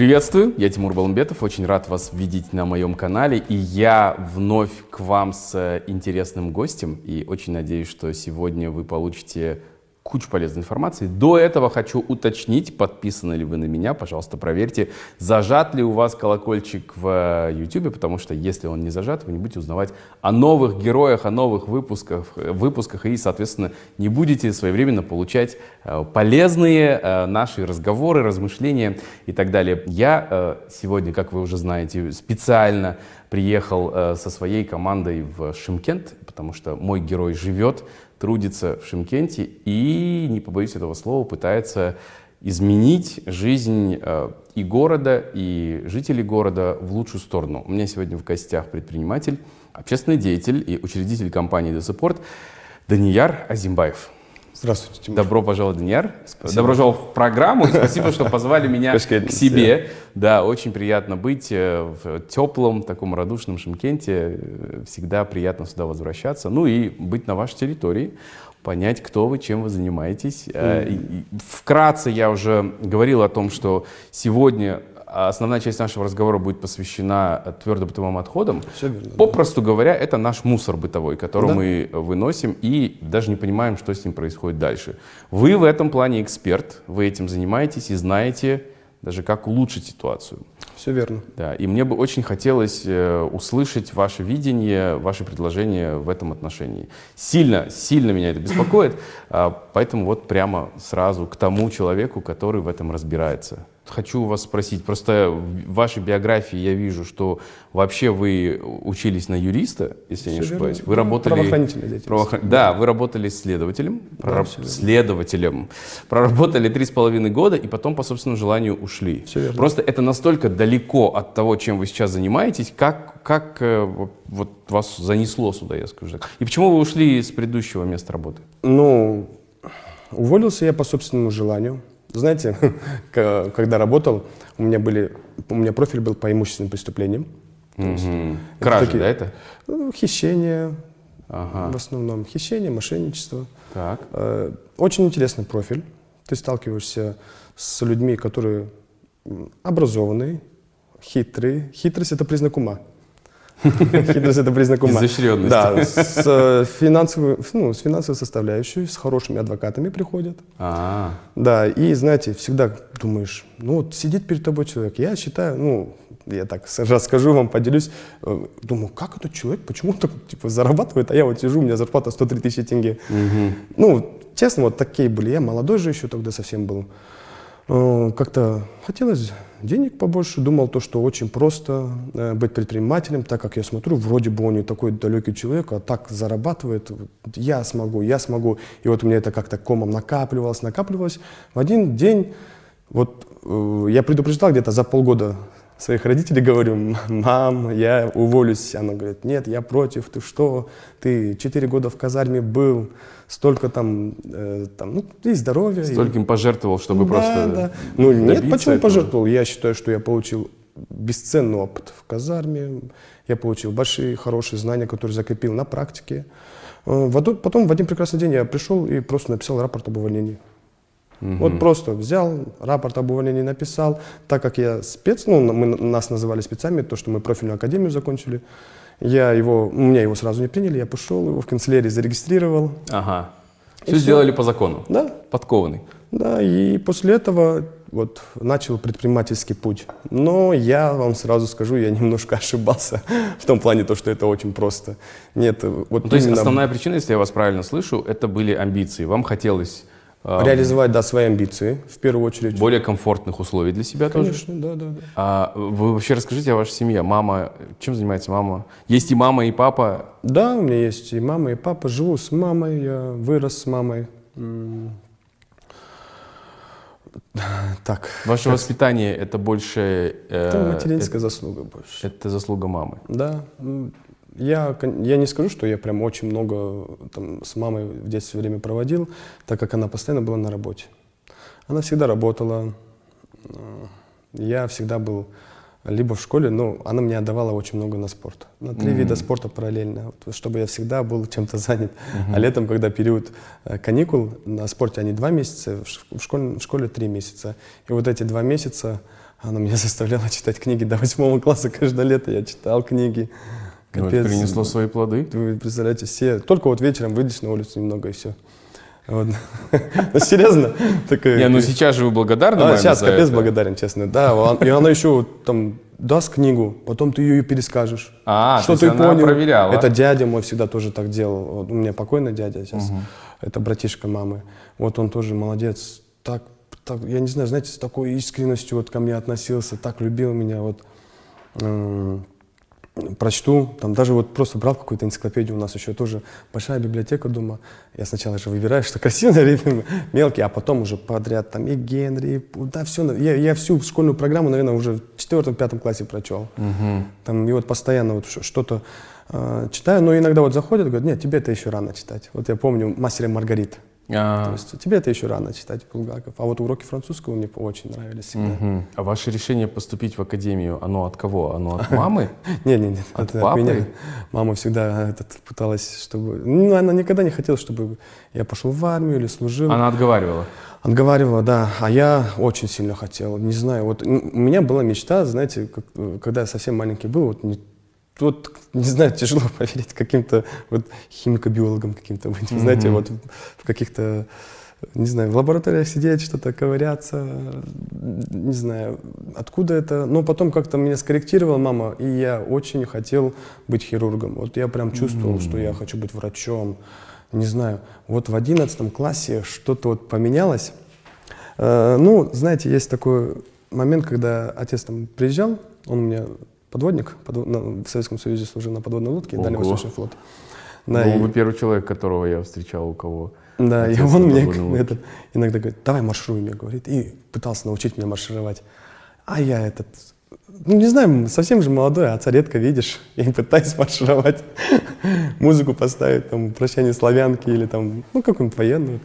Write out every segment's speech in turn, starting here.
Приветствую, я Тимур Баламбетов, очень рад вас видеть на моем канале, и я вновь к вам с интересным гостем, и очень надеюсь, что сегодня вы получите кучу полезной информации. До этого хочу уточнить, подписаны ли вы на меня, пожалуйста, проверьте, зажат ли у вас колокольчик в YouTube, потому что если он не зажат, вы не будете узнавать о новых героях, о новых выпусках, выпусках и, соответственно, не будете своевременно получать э, полезные э, наши разговоры, размышления и так далее. Я э, сегодня, как вы уже знаете, специально приехал со своей командой в Шимкент, потому что мой герой живет трудится в Шимкенте и, не побоюсь этого слова, пытается изменить жизнь э, и города, и жителей города в лучшую сторону. У меня сегодня в гостях предприниматель, общественный деятель и учредитель компании «Десуппорт» Данияр Азимбаев. Здравствуйте, Тимур. Добро пожаловать. Спасибо. Добро пожаловать в программу. И спасибо, что позвали меня к себе. Да, очень приятно быть э, в теплом, таком радушном Шимкенте. Всегда приятно сюда возвращаться. Ну и быть на вашей территории, понять, кто вы, чем вы занимаетесь. Mm-hmm. Вкратце я уже говорил о том, что сегодня основная часть нашего разговора будет посвящена твердобытовым отходам. Все верно. Попросту говоря, это наш мусор бытовой, который да. мы выносим и даже не понимаем, что с ним происходит дальше. Вы в этом плане эксперт, вы этим занимаетесь и знаете даже как улучшить ситуацию. Все верно. Да, и мне бы очень хотелось э, услышать ваше видение, ваши предложения в этом отношении. Сильно, сильно меня это беспокоит, э, поэтому вот прямо сразу к тому человеку, который в этом разбирается хочу вас спросить, просто в вашей биографии я вижу, что вообще вы учились на юриста, если я не ошибаюсь. Верно. Вы работали... Правоохранительной деятельности. Правоохран... Да, вы работали следователем, да, прораб... следователем, проработали три с половиной года и потом по собственному желанию ушли. Все верно. Просто это настолько далеко от того, чем вы сейчас занимаетесь, как, как э, вот вас занесло сюда, я скажу так. И почему вы ушли с предыдущего места работы? Ну, уволился я по собственному желанию. Знаете, когда работал, у меня, были, у меня профиль был по имущественным преступлениям. Угу. Кражи, такие, да, это? Ну, хищение, ага. в основном хищение, мошенничество. Так. Э, очень интересный профиль. Ты сталкиваешься с людьми, которые образованные, хитрые. Хитрость — это признак ума. Хитрость — это признак ума. Изощренности. Да, с э, финансовой, ну, с финансовой составляющей, с хорошими адвокатами приходят. А, Да, и, знаете, всегда думаешь, ну, вот сидит перед тобой человек, я считаю, ну, я так расскажу вам, поделюсь, э, думаю, как этот человек, почему он так, типа, зарабатывает, а я вот сижу, у меня зарплата 103 тысячи тенге. Ну, честно, вот такие были, я молодой же еще тогда совсем был. Э, как-то хотелось денег побольше, думал то, что очень просто э, быть предпринимателем, так как я смотрю, вроде бы он не такой далекий человек, а так зарабатывает, я смогу, я смогу. И вот у меня это как-то комом накапливалось, накапливалось. В один день, вот э, я предупреждал где-то за полгода своих родителей говорю, мам, я уволюсь. Она говорит, нет, я против, ты что, ты четыре года в казарме был, столько там, э, там ну, и здоровья. Стольким и... пожертвовал, чтобы да, просто Да, Ну нет, почему этого? пожертвовал? Я считаю, что я получил бесценный опыт в казарме, я получил большие, хорошие знания, которые закрепил на практике. Э, потом в один прекрасный день я пришел и просто написал рапорт об увольнении. Угу. Вот просто взял, рапорт об увольнении написал, так как я спец, ну, мы, нас называли спецами, то, что мы профильную академию закончили, я его, у меня его сразу не приняли, я пошел, его в канцелярии зарегистрировал. Ага. Все, все сделали по закону? Да. Подкованный? Да, и после этого вот начал предпринимательский путь. Но я вам сразу скажу, я немножко ошибался в том плане, то, что это очень просто. Нет, вот ну, То есть основная причина, если я вас правильно слышу, это были амбиции. Вам хотелось Реализовать, да, свои амбиции, в первую очередь. Более комфортных условий для себя Конечно, тоже? да, да, да. А вы вообще расскажите о вашей семье. Мама, чем занимается мама? Есть и мама, и папа? Да, у меня есть и мама, и папа. Живу с мамой, я вырос с мамой. Так. Ваше воспитание это больше... Э, это материнская это, заслуга больше. Это заслуга мамы? Да. Я, я не скажу, что я прям очень много там, с мамой в детстве время проводил, так как она постоянно была на работе. Она всегда работала. Я всегда был либо в школе, но она мне отдавала очень много на спорт. На три mm-hmm. вида спорта параллельно, чтобы я всегда был чем-то занят. Mm-hmm. А летом, когда период э, каникул, на спорте они два месяца, в школе, в школе три месяца. И вот эти два месяца Она меня заставляла читать книги до восьмого класса. Каждое лето я читал книги. Ну, это принесло свои плоды. Вы представляете, все. Только вот вечером выйдешь на улицу немного и все. Вот. Ну, серьезно? Такая... Не, ну сейчас же вы благодарны а, Сейчас капец это. благодарен, честно. Да, и она еще там даст книгу, потом ты ее перескажешь. А, что ты понял. проверяла. Это дядя мой всегда тоже так делал. Вот у меня покойный дядя сейчас. Угу. Это братишка мамы. Вот он тоже молодец. Так, так, я не знаю, знаете, с такой искренностью вот ко мне относился, так любил меня. Вот прочту, там даже вот просто брал какую-то энциклопедию, у нас еще тоже большая библиотека дома. Я сначала же выбираю, что красивое, мелкие, а потом уже подряд там и Генри, да, все. Я, я всю школьную программу, наверное, уже в четвертом-пятом классе прочел. Угу. Там, и вот постоянно вот что-то э, читаю, но иногда вот заходят, говорят, нет, тебе это еще рано читать. Вот я помню «Мастера Маргарит». А. То есть тебе это еще рано читать Булгаков. А вот уроки французского мне очень нравились всегда. Угу. А ваше решение поступить в академию, оно от кого? Оно от мамы? Нет, нет, нет. От папы? Мама всегда пыталась, чтобы... Ну, она никогда не хотела, чтобы я пошел в армию или служил. Она отговаривала? Отговаривала, да. А я очень сильно хотел. Не знаю, вот у меня была мечта, знаете, когда я совсем маленький был, вот вот, не знаю, тяжело поверить каким-то вот химико-биологам каким-то быть. Mm-hmm. Знаете, вот в каких-то, не знаю, в лабораториях сидеть, что-то ковыряться, не знаю, откуда это. Но потом как-то меня скорректировала мама, и я очень хотел быть хирургом. Вот я прям чувствовал, mm-hmm. что я хочу быть врачом. Не знаю, вот в одиннадцатом классе что-то вот поменялось. Э, ну, знаете, есть такой момент, когда отец там приезжал, он мне подводник, подв... на, в Советском Союзе служил на подводной лодке, Ого. Дальний Восточный флот. Да, ну, и... вы первый человек, которого я встречал, у кого Да, и он мне это, иногда говорит, давай маршируй, мне говорит, и пытался научить меня маршировать. А я этот, ну не знаю, совсем же молодой, а отца редко видишь, я пытаюсь маршировать, музыку поставить, там, прощание славянки или там, ну какую-нибудь военную.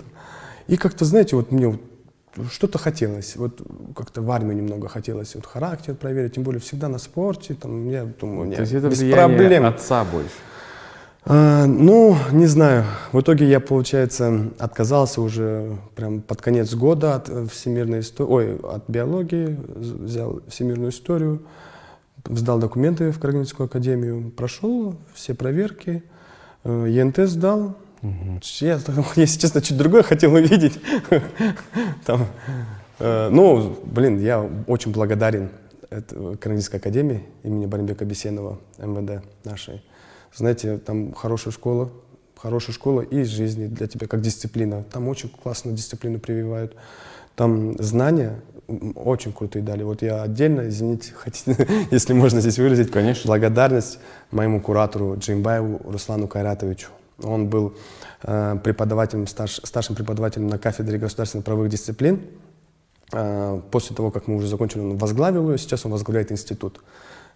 И как-то, знаете, вот мне что-то хотелось, вот как-то в армию немного хотелось, вот характер проверить, тем более всегда на спорте, там, я думаю, нет, То есть это без проблем. отца больше? А, ну, не знаю. В итоге я, получается, отказался уже прям под конец года от э, всемирной истории, ой, от биологии, взял всемирную историю, сдал документы в Карагандинскую академию, прошел все проверки, э, ЕНТ сдал, Угу. Я, если честно, чуть другое хотел увидеть. Там, э, ну, блин, я очень благодарен Карагандинской академии имени Баримбека Бесенова, МВД нашей. Знаете, там хорошая школа, хорошая школа и жизни для тебя, как дисциплина. Там очень классную дисциплину прививают. Там знания очень крутые дали. Вот я отдельно, извините, хотите, если можно здесь выразить, Конечно. благодарность моему куратору Джимбаеву Руслану Кайратовичу. Он был э, преподавателем, старш, старшим преподавателем на кафедре государственных правовых дисциплин. Э, после того, как мы уже закончили, он возглавил ее. Сейчас он возглавляет институт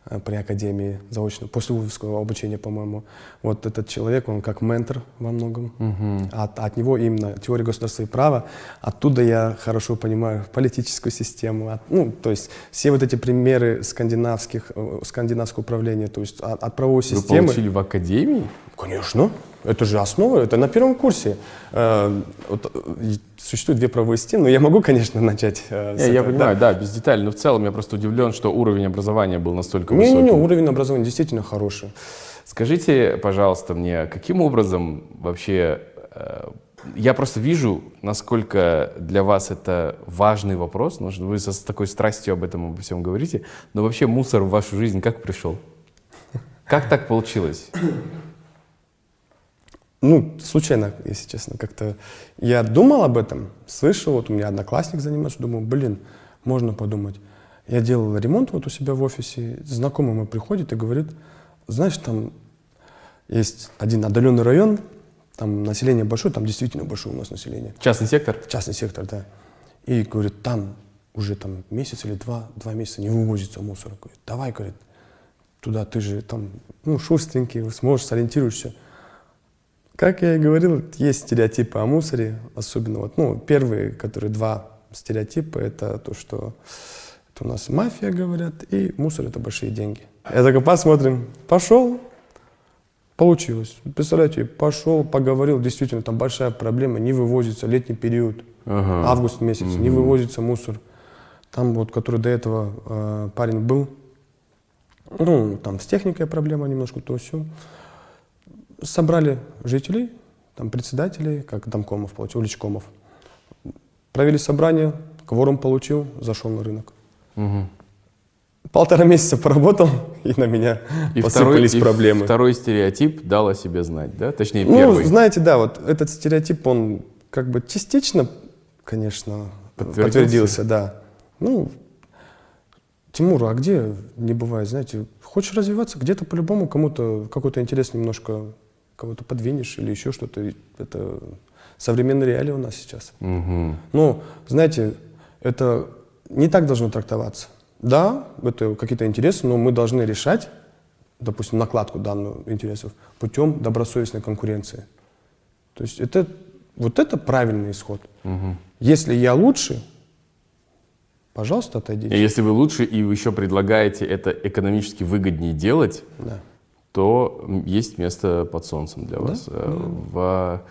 э, при академии заочно, после вузовского обучения, по-моему. Вот этот человек, он как ментор во многом. Угу. От, от него именно теория государства и права. Оттуда я хорошо понимаю политическую систему. От, ну, то есть все вот эти примеры скандинавских, скандинавского управления, то есть от, от правовой системы. Вы получили в академии? Конечно. Это же основа, это на первом курсе. Э, вот, э, существуют две правовые системы, но я могу, конечно, начать э, Я этого, понимаю, да. да, без деталей, но в целом я просто удивлен, что уровень образования был настолько не, высокий. Не-не-не, уровень образования действительно хороший. Скажите, пожалуйста, мне, каким образом вообще... Я просто вижу, насколько для вас это важный вопрос, потому что вы с такой страстью об этом обо всем говорите, но вообще мусор в вашу жизнь как пришел? Как так получилось? Ну, случайно, если честно, как-то я думал об этом, слышал, вот у меня одноклассник занимается, думал, блин, можно подумать. Я делал ремонт вот у себя в офисе, знакомый мой приходит и говорит, знаешь, там есть один отдаленный район, там население большое, там действительно большое у нас население. Частный сектор? Частный сектор, да. И говорит, там уже там месяц или два, два месяца не вывозится мусор. Говорит, давай, говорит, туда ты же там, ну, шустренький, сможешь, сориентируешься. Как я и говорил, есть стереотипы о мусоре, особенно вот, ну, первые, которые два стереотипа, это то, что это у нас мафия, говорят, и мусор — это большие деньги. Я такой, посмотрим, пошел, получилось. Представляете, пошел, поговорил, действительно, там большая проблема, не вывозится, летний период, ага. август месяц, угу. не вывозится мусор. Там вот, который до этого э, парень был, ну, там с техникой проблема немножко, то все. Собрали жителей, там председателей, как домкомов получил, уличкомов. Провели собрание, кворум получил, зашел на рынок. Мгм. Полтора месяца поработал, и на меня И посыпались и проблемы. второй стереотип дал о себе знать, да? Точнее, Ну, первый. знаете, да, вот этот стереотип, он как бы частично, конечно, Подтвердился? подтвердился, да. Ну, Тимур, а где не бывает, знаете, хочешь развиваться, где-то по-любому кому-то какой-то интерес немножко кого-то подвинешь или еще что-то. Это современные реалии у нас сейчас. Мгм. Ну, знаете, это не так должно трактоваться. Да, это какие-то интересы, но мы должны решать, допустим, накладку данных интересов путем добросовестной конкуренции. То есть это, вот это правильный исход. Мгм. Если я лучше, пожалуйста, отойдите. если вы лучше и вы еще предлагаете это экономически выгоднее делать, Да. То есть место под солнцем для вас. Э, В,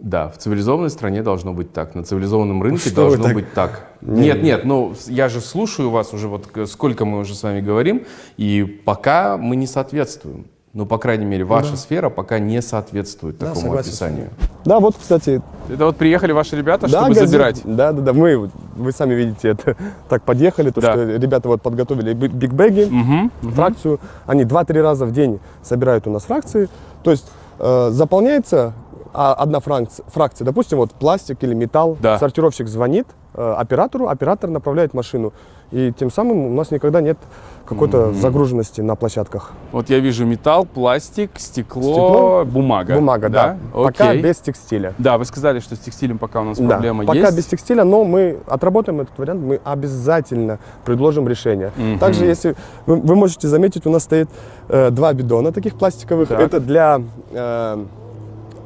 да, в цивилизованной стране должно быть так. На цивилизованном рынке что должно так? быть так. Не, нет, не. нет, ну я же слушаю вас уже вот сколько мы уже с вами говорим, и пока мы не соответствуем. Ну, по крайней мере, ваша сфера пока не соответствует Да, такому согласен описанию. Да, вот, кстати, Это вот приехали ваши ребята, да, чтобы газет- забирать. Да, да, да, мы, вы сами видите, это так подъехали, то, Да. что ребята вот подготовили би- бигбеги, Мгм. фракцию. Они 2-3 раза в день собирают у нас фракции. То есть э, заполняется а, одна фракция, фракция, допустим, вот пластик или металл. Да. Сортировщик звонит э, оператору, оператор направляет машину. И тем самым у нас никогда нет какой-то загруженности на площадках. Вот я вижу металл, пластик, стекло, Стекло, бумага. Бумага, да. Пока Окей. без текстиля. Да, вы сказали, что с текстилем пока у нас Да, проблема пока есть. без текстиля, но мы отработаем этот вариант, мы обязательно предложим решение. Мгм. Также, если вы, вы можете заметить, у нас стоит э, два бидона таких пластиковых. Так. Это для э,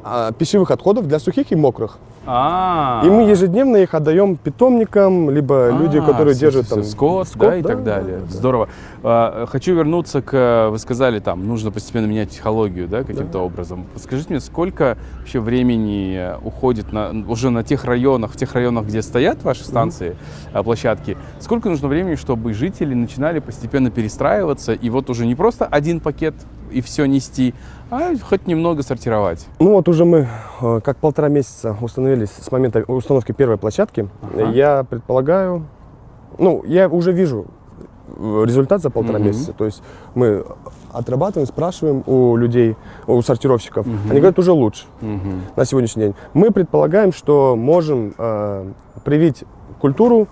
а, пищевых отходов, для сухих и мокрых. А, И мы ежедневно их отдаем питомникам, либо люди, А, которые всё, держат всё, там скот, да, и так далее. Здорово. А, Хочу вернуться к, вы сказали, там нужно постепенно менять технологию, да, каким-то образом. Скажите мне, сколько вообще времени уходит на, уже на тех районах, в тех районах, где стоят ваши станции, а, площадки, сколько нужно времени, чтобы жители начинали постепенно перестраиваться и вот уже не просто один пакет и все нести, а хоть немного сортировать? Ну вот уже мы э, как полтора месяца установились с момента установки первой площадки. Ага. Я предполагаю, ну я уже вижу э, результат за полтора Мгм. месяца. То есть мы отрабатываем, спрашиваем у людей, у сортировщиков. Они говорят уже лучше Мгм. на сегодняшний день. Мы предполагаем, что можем э, привить культуру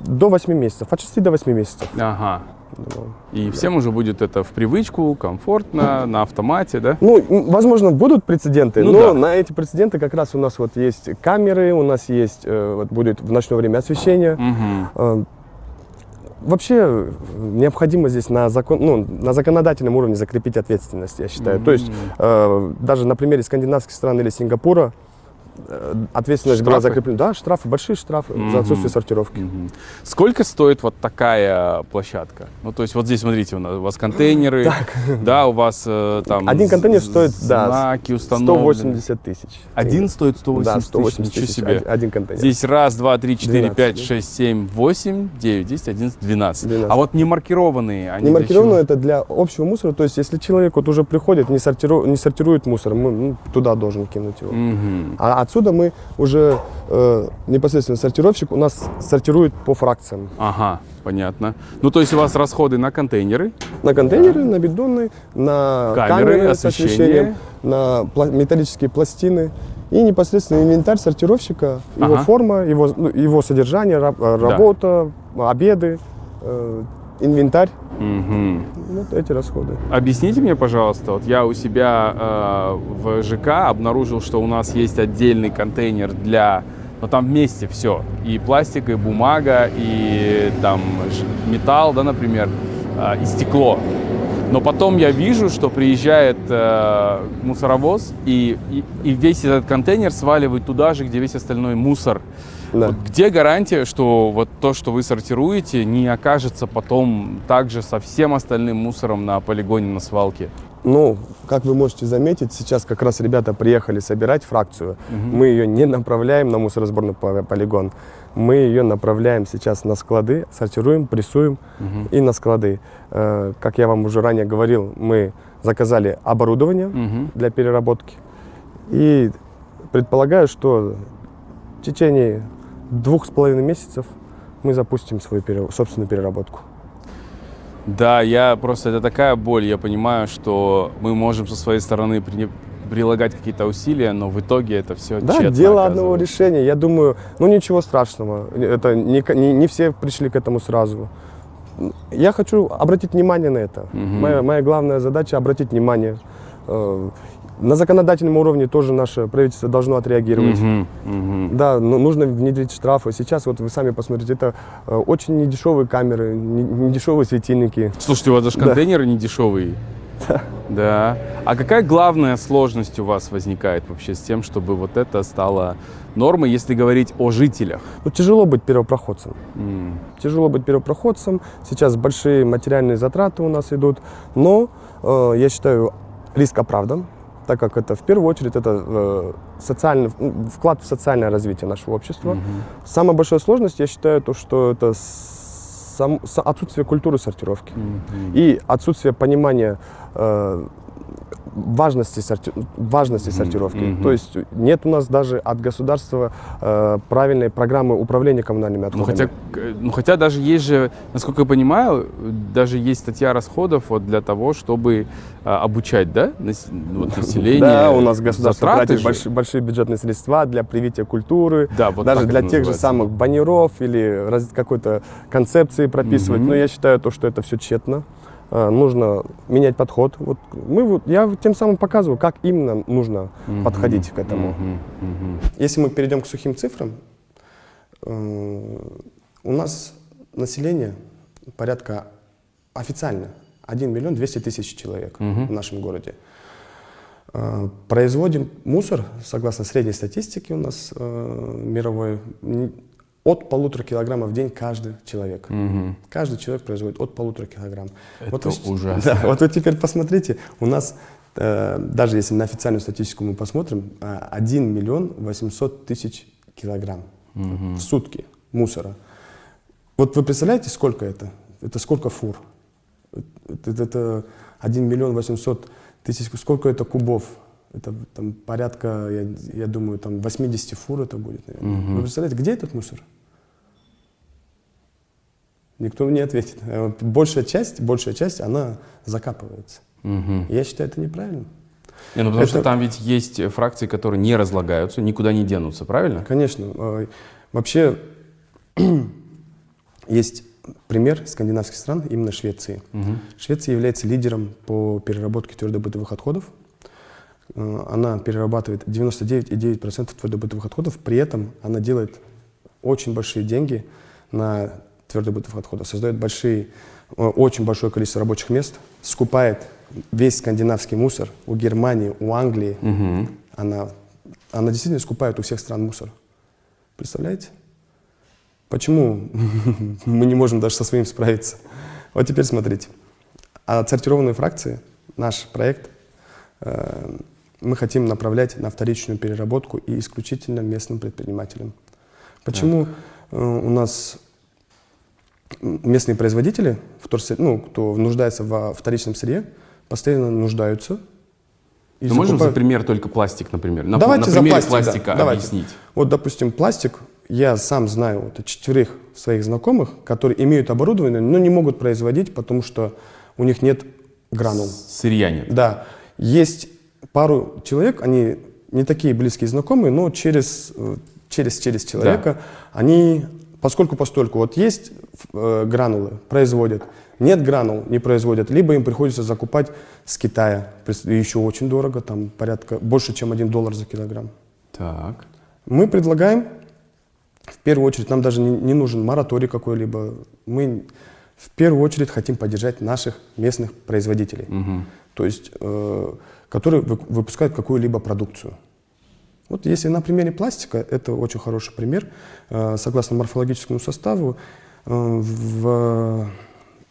до 8 месяцев, от 6 до 8 месяцев. Ага. Думаю. И всем уже будет это в привычку, комфортно, на автомате, да? Ну, возможно, будут прецеденты, Ну но да. на эти прецеденты как раз у нас вот есть камеры, у нас есть, э, вот будет в ночное время освещение. Э, Вообще э, необходимо здесь на, закон, ну, на законодательном уровне закрепить ответственность, я считаю. То есть э, даже на примере скандинавских стран или Сингапура э, ответственность была Штрафы? закреплена. Да, штрафы, большие штрафы Мгм. за отсутствие сортировки. Мгм. Сколько стоит вот такая площадка? Ну, то есть вот здесь, смотрите, у, нас, у вас контейнеры, да, у вас э, там Один контейнер стоит, да, знаки установлены. 180 тысяч. Один стоит 180 да, тысяч, 180 ничего тысяч. себе. Один, контейнер. Здесь раз, два, три, четыре, 12, пять, да. шесть, семь, восемь, девять, десять, одиннадцать, двенадцать. 12. А вот не маркированные, они Не для чего? это для общего мусора. То есть, если человек вот уже приходит, не, сортиру- не сортирует мусор, мы ну, туда должен кинуть его. Мгм. А отсюда мы уже э, непосредственно сортировщик у нас сортирует по фракциям. Ага, понятно. Ну, то есть у вас расходы на контейнеры, На контейнеры, на бидоны, на Камеры, камеры, с освещение. освещением, на пла- металлические пластины и непосредственно инвентарь сортировщика, его Ага. форма, его, ну, его содержание, раб- э, работа, обеды, э, инвентарь. Мгм. Вот эти расходы. Объясните мне, пожалуйста, вот я у себя э, в ЖК обнаружил, что у нас есть отдельный контейнер для, ну там вместе все, и пластик, и бумага, и там металл, да, например, э, и стекло. Но потом я вижу, что приезжает э, мусоровоз, и, и, и весь этот контейнер сваливает туда же, где весь остальной мусор. Да. Вот где гарантия, что вот то, что вы сортируете, не окажется потом также со всем остальным мусором на полигоне, на свалке? Ну, как вы можете заметить, сейчас как раз ребята приехали собирать фракцию. Мы ее не направляем на мусоросборный по- полигон. Мы ее направляем сейчас на склады, сортируем, прессуем и на склады. Э, Как я вам уже ранее говорил, мы заказали оборудование Мгм. для переработки. И предполагаю, что в течение двух с половиной месяцев мы запустим свою пере- собственную переработку. Да, я просто это такая боль. Я понимаю, что мы можем со своей стороны при- прилагать какие-то усилия, но в итоге это все Да, дело одного решения. Я думаю, ну ничего страшного. Это не, не, не все пришли к этому сразу. Я хочу обратить внимание на это. Мгм. Моя, моя главная задача обратить внимание. На законодательном уровне тоже наше правительство должно отреагировать. Да, ну, нужно внедрить штрафы. Сейчас вот вы сами посмотрите, это э, очень недешевые камеры, не- недешевые светильники. Слушайте, у вас даже Да. контейнеры не дешевые. Да. А какая главная сложность у вас возникает вообще с тем, чтобы вот это стало нормой, если говорить о жителях? Ну, тяжело быть первопроходцем. М. Тяжело быть первопроходцем. Сейчас большие материальные затраты у нас идут. Но э, я считаю, риск оправдан, так как это в первую очередь это э, социальный, вклад в социальное развитие нашего общества. Самая большая сложность, я считаю, то, что это сам- отсутствие культуры сортировки Мгм. и отсутствие понимания э, важности, сорти- важности сортировки. мгм. То есть нет у нас даже от государства э, правильной программы управления коммунальными Ну отходами. хотя, к- ну хотя даже есть же, насколько я понимаю, даже есть статья расходов вот для того, чтобы а, обучать, да, нас- вот, население. Да, у нас государство Затраты тратит большие, бюджетные средства для привития культуры, Да, вот даже для тех же самых баннеров или раз- какой-то концепции прописывать. Но я считаю, то, что это все тщетно. А, Нужно менять подход. Вот мы, вот, я тем самым показываю, как именно нужно Мгм. подходить к этому. Мгм. Мгм. Если мы перейдем к сухим цифрам, э, у нас население порядка официально 1 миллион 200 тысяч человек Мгм. в нашем городе. Э, Производим мусор, согласно средней статистике у нас э, мировой, от полутора килограммов в день каждый человек. Мгм. Каждый человек производит от полутора килограмм. Это вы с- ужасно. Да, вот вы теперь посмотрите, у нас, э, даже если на официальную статистику мы посмотрим, э, 1 миллион 800 тысяч килограмм в сутки мусора. Вот вы представляете, сколько это? Это сколько фур? Это, это- это 1 миллион 800 тысяч, сколько это кубов? Это там порядка, я, я думаю, там 80 фур это будет. наверное. Мгм. Вы представляете, где этот мусор? Никто не ответит. Вот Большая часть, большая часть, она закапывается. Мгм. Я считаю, это неправильно. Не, ну потому что Это- там ведь есть фракции, которые не разлагаются, никуда не денутся, правильно? Конечно. э, Вообще есть пример скандинавских стран, именно Швеции. Мгм. Швеция является лидером по переработке твердобытовых отходов. Э, Она перерабатывает 99,9% твердобытовых отходов, при этом она делает очень большие деньги на твердобытовых отходах, создает большие, э, очень большое количество рабочих мест, скупает весь скандинавский мусор у Германии, у Англии. Мгм. Она, она действительно скупает у всех стран мусор. Представляете? Почему мы не можем даже со своим справиться? Вот теперь смотрите. Отсортированные фракции, наш проект, э, мы хотим направлять на вторичную переработку и исключительно местным предпринимателям. Почему э, у нас местные производители, вторсыр- ну, кто нуждается во вторичном сырье, постоянно нуждаются. и Ну, можем за пример только пластик, например. На, Давайте на за примере пластик, да. пластика Давайте. объяснить. Вот, допустим, пластик, я сам знаю вот, четверых своих знакомых, которые имеют оборудование, но не могут производить, потому что у них нет гранул. Сырья нет. Да, есть пару человек, они не такие близкие знакомые, но через, э, через, через человека они, поскольку постольку, вот есть э, гранулы, производят, нет гранул, не производят, либо им приходится закупать с Китая, еще очень дорого, там порядка, больше, чем 1 доллар за килограмм. Так. Мы предлагаем, в первую очередь, нам даже не, не нужен мораторий какой-либо. Мы в первую очередь хотим поддержать наших местных производителей, Мгм. то есть, э, которые вы- выпускают какую-либо продукцию. Вот если на примере пластика, это очень хороший пример. Э, согласно морфологическому составу, э, в-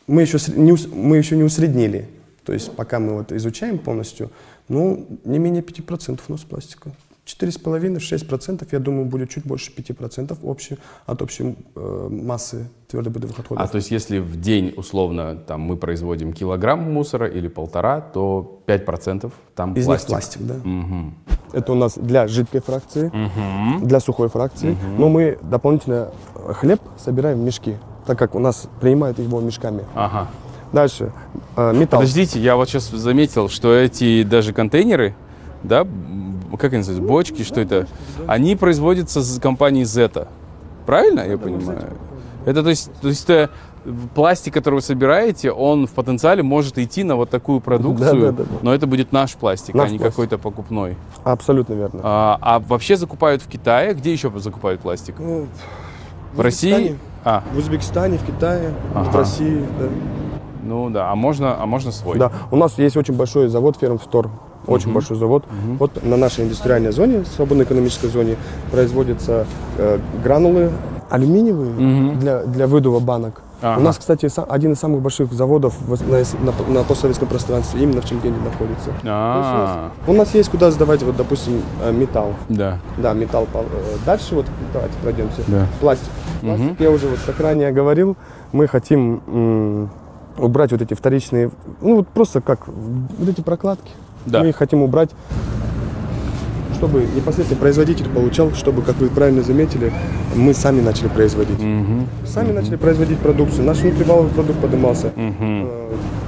мы, еще, не мы еще не усреднили То есть пока мы вот изучаем полностью, ну, не менее 5% у нас пластика. 4,5-6%, я думаю, будет чуть больше 5% общей, от общей э, массы твердобытовых отходов. А то есть если в день, условно, там, мы производим килограмм мусора или полтора, то 5% там Из пластик? них пластик, да. Мгм. Это у нас для жидкой фракции, Мгм. для сухой фракции. Но мы дополнительно хлеб собираем в мешки, так как у нас принимают его мешками. Ага. Дальше. э, металл. Подождите, я вот сейчас заметил, что эти даже контейнеры, да, как они называются, бочки, что это, они производятся с компанией Zeta. Правильно я понимаю? Это то есть, то есть это пластик, который вы собираете, он в потенциале может идти на вот такую продукцию, Да, да, да, да. но это будет наш пластик, Наш а не пластик. какой-то покупной. Абсолютно верно. А, а вообще закупают в Китае? Где еще закупают пластик? Ну, В России? А, В Узбекистане, в Китае, в Ага. России. Да. ну да, а можно, а можно свой? Да, у нас есть очень большой завод Фермвтор. Очень большой завод. Вот на нашей индустриальной зоне, свободной экономической зоне, производятся э, гранулы алюминиевые Мгм. для, для выдува банок. Ага. У нас, кстати, один из самых больших заводов на, на, на постсоветском пространстве именно в Чемкенте находится. Есть у, нас, А, у нас есть куда сдавать, вот, допустим, э, металл. да. Да, металл. э, Дальше вот давайте пройдемся. Да. Пластик. Пластик, я уже вот как ранее говорил, мы хотим убрать вот эти вторичные, ну вот просто как вот эти прокладки. Да. Мы их хотим убрать, чтобы непосредственно производитель получал, чтобы, как вы правильно заметили, мы сами начали производить. Мгм. Сами начали производить продукцию, наш внутриваловый продукт поднимался. Э,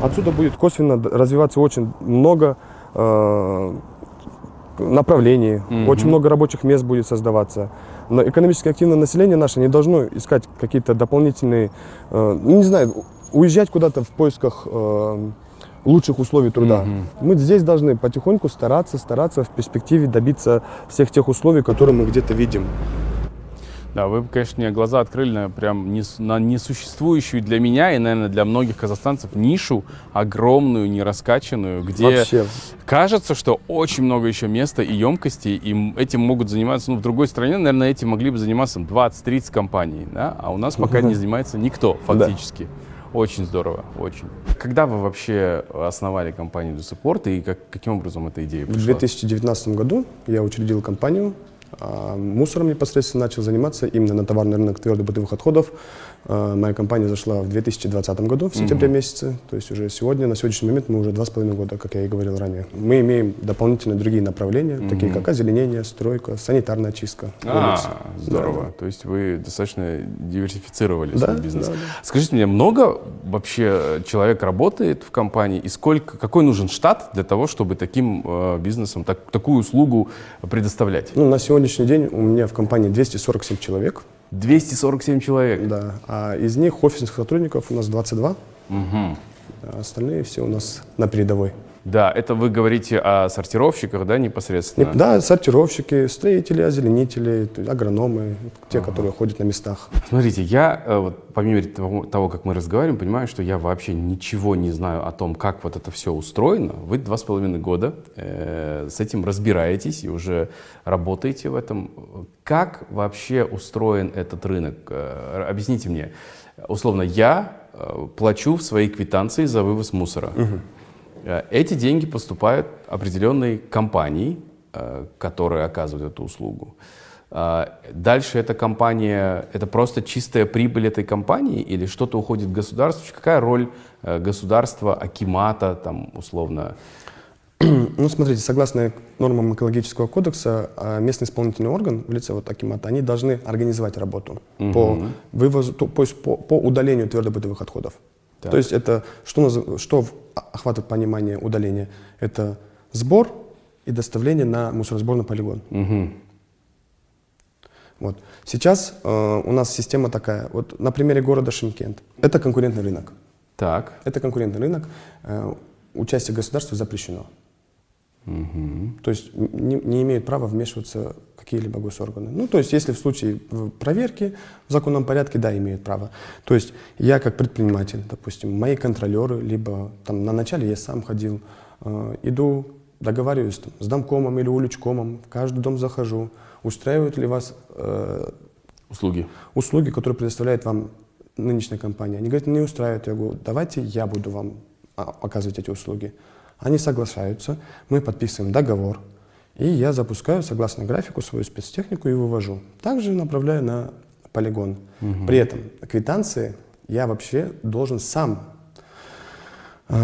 Отсюда будет косвенно развиваться очень много э, направлений, Мгм. очень много рабочих мест будет создаваться. Но экономически активное население наше не должно искать какие-то дополнительные, э, не знаю, уезжать куда-то в поисках э, лучших условий труда. Мгм. Мы здесь должны потихоньку стараться, стараться в перспективе добиться всех тех условий, которые мы где-то видим. Да, вы, конечно, мне глаза открыли на прям на несуществующую для меня и, наверное, для многих казахстанцев нишу огромную, нераскачанную, где Вообще. кажется, что очень много еще места и емкости, и этим могут заниматься, ну, в другой стране, наверное, этим могли бы заниматься 20-30 компаний, да, а у нас пока не занимается никто фактически. Очень здорово, очень. Когда вы вообще основали компанию Досупорт и как, каким образом эта идея В пришла? 2019 году я учредил компанию, а мусором непосредственно начал заниматься именно на товарный рынок твердых бытовых отходов. А, Моя компания зашла в 2020 году, в сентябре месяце. То есть уже сегодня, на сегодняшний момент мы уже два с половиной года, как я и говорил ранее. Мы имеем дополнительные другие направления, такие как озеленение, стройка, санитарная чистка. А, улиц. здорово. То есть вы достаточно диверсифицировали Да, свой бизнес. да, да. Скажите мне, много вообще человек работает в компании и сколько, какой нужен штат для того, чтобы таким э, бизнесом так- такую услугу предоставлять? Ну, на сегодняшний день у меня в компании 247 человек, 247 человек. да, а из них офисных сотрудников у нас 22, Мгм. а остальные все у нас на передовой. Да, это вы говорите о сортировщиках, да, Не- непосредственно? Да, сортировщики, строители, озеленители, агрономы, те, которые ходят на местах. Смотрите, я, э, вот, по мере того, того, как мы разговариваем, понимаю, что я вообще ничего не знаю о том, как вот это все устроено. Вы два с половиной года э, с этим разбираетесь и уже работаете в этом. Как вообще устроен этот рынок? Э, объясните мне. Условно, я э, плачу в своей квитанции за вывоз мусора. Э, Эти деньги поступают определенной компании, э, которая оказывает эту услугу. А, Дальше эта компания, это просто чистая прибыль этой компании или что-то уходит государству? Какая роль э, государства, Акимата, там, условно? Ну, смотрите, согласно нормам экологического кодекса, а, местный исполнительный орган в лице вот Акимата, они должны организовать работу по вывозу, есть по, по удалению твердобытовых отходов. Так. То есть это что, что охватывает понимание удаления? Это сбор и доставление на мусоросборный полигон. Мгм. Вот. Сейчас э, у нас система такая. Вот на примере города Шимкент. Это конкурентный рынок. Так. Это конкурентный рынок. Э, участие государства запрещено. То есть не, не имеют права вмешиваться какие-либо госорганы. Ну, то есть если в случае проверки в законном порядке, да, имеют право. То есть я как предприниматель, допустим, мои контролеры, либо там на начале я сам ходил, э, иду, договариваюсь там, с домкомом или уличкомом, в каждый дом захожу, устраивают ли вас э, Услуги. услуги, которые предоставляет вам нынешняя компания. Они говорят, не устраивает. Я говорю, давайте я буду вам а, оказывать эти услуги. Они соглашаются, мы подписываем договор, и я запускаю, согласно графику, свою спецтехнику и вывожу. Также направляю на полигон. Угу. При этом квитанции я вообще должен сам э,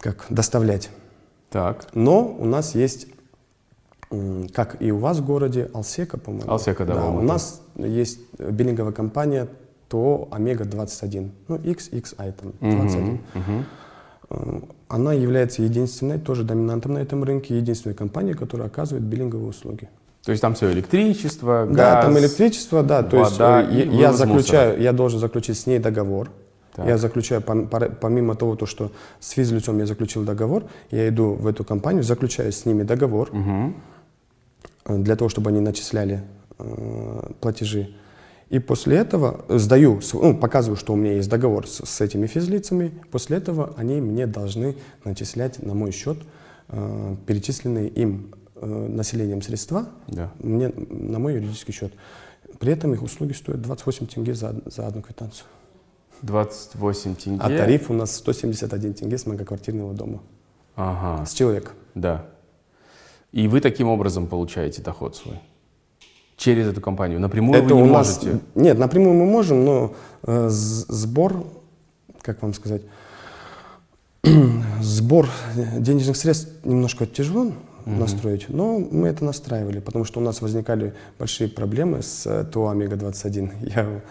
как доставлять. Так. Но у нас есть, как и у вас в городе, Алсека, по-моему. Алсека, да. да у нас есть биллинговая компания ТО Омега-21, ну, XXI там, 21. Угу, угу. Она является единственной, тоже доминантом на этом рынке, единственной компанией, которая оказывает биллинговые услуги. То есть там все электричество, газ, Да, там электричество, да. То вода есть э, я, я заключаю, я должен заключить с ней договор. Так. Я заключаю, помимо того, то, что с физлицом я заключил договор, я иду в эту компанию, заключаю с ними договор угу. для того, чтобы они начисляли э, платежи. И после этого сдаю, ну, показываю, что у меня есть договор с, с этими физлицами. После этого они мне должны начислять на мой счет э, перечисленные им э, населением средства да. мне, на мой юридический счет. При этом их услуги стоят 28 тенге за, за одну квитанцию. 28 тенге? А тариф у нас 171 тенге с многоквартирного дома. Ага. С человека. Да. И вы таким образом получаете доход свой? Через эту компанию? Напрямую Это вы не нас... можете? Нет, напрямую мы можем, но э, сбор, как вам сказать, сбор денежных средств немножко тяжело mm-hmm. настроить, но мы это настраивали, потому что у нас возникали большие проблемы с э, ТО Омега-21. Я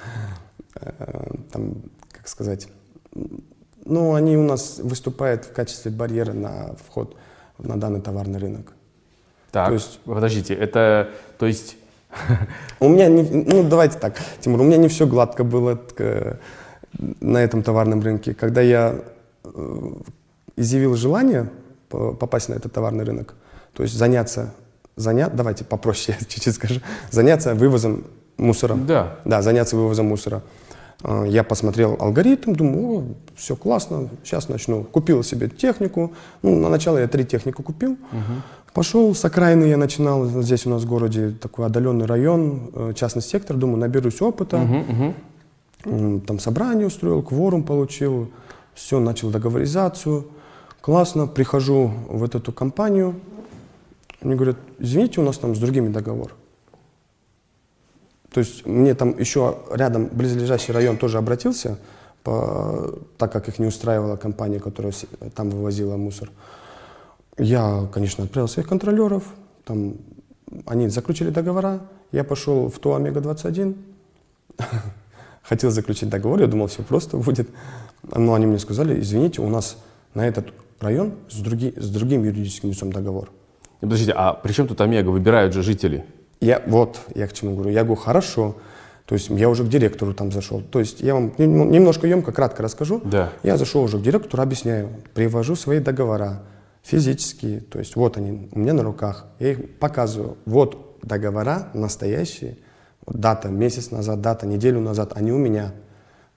э, там, как сказать, ну, они у нас выступают в качестве барьера на вход на данный товарный рынок. Так, то есть, подождите, это, то есть... У меня, не, ну, давайте так, Тимур, у меня не все гладко было на этом товарном рынке. Когда я э, изъявил желание попасть на этот товарный рынок, то есть заняться, заня, давайте попроще чуть-чуть скажу, заняться вывозом мусора. Да. Да, заняться вывозом мусора. А, я посмотрел алгоритм, думаю, о, все классно, сейчас начну. Купил себе технику. Ну, на начало я три технику купил. Угу. Пошел с окраины, я начинал, здесь у нас в городе такой отдаленный район, э, частный сектор, думаю, наберусь опыта. Угу, угу. Там собрание устроил, кворум получил, все, начал договоризацию. Классно, прихожу в эту компанию, они говорят, извините, у нас там с другими договор. То есть мне там еще рядом близлежащий район тоже обратился, по, так как их не устраивала компания, которая там вывозила мусор. Я, конечно, отправил своих контролеров, там они заключили договора, я пошел в ТО Омега-21, хотел заключить договор, я думал, все просто будет. Но они мне сказали, извините, у нас на этот район с, други, с другим юридическим лицом договор. Подождите, а при чем тут Омега? Выбирают же жители. Я, вот, я к чему говорю. Я говорю, хорошо. То есть я уже к директору там зашел. То есть я вам немножко емко, кратко расскажу. Да. Я зашел уже к директору, объясняю, привожу свои договора физические. То есть вот они у меня на руках. Я их показываю. Вот договора настоящие. Вот дата месяц назад, дата неделю назад. Они у меня.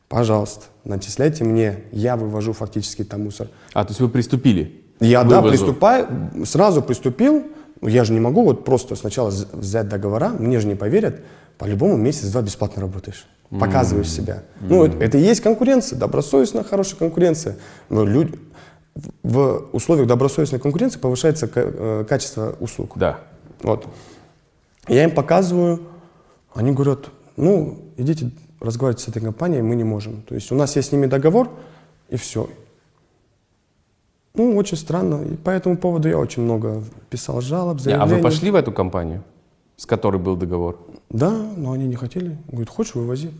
Пожалуйста, начисляйте мне. Я вывожу фактически там мусор. А, то есть вы приступили? Я, да, приступаю. Сразу приступил. Ну, я же не могу вот просто сначала взять договора, мне же не поверят, по-любому месяц-два бесплатно работаешь, показываешь mm-hmm. себя. Ну, это, это и есть конкуренция, добросовестная, хорошая конкуренция. Но люди, в условиях добросовестной конкуренции повышается э, качество услуг. Да. Вот. Я им показываю, они говорят, ну, идите разговаривать с этой компанией, мы не можем. То есть у нас есть с ними договор, и все. Ну, очень странно. И по этому поводу я очень много писал жалоб, заявлений. А вы пошли в эту компанию, с которой был договор? Да, но они не хотели. Говорят, хочешь, вывози.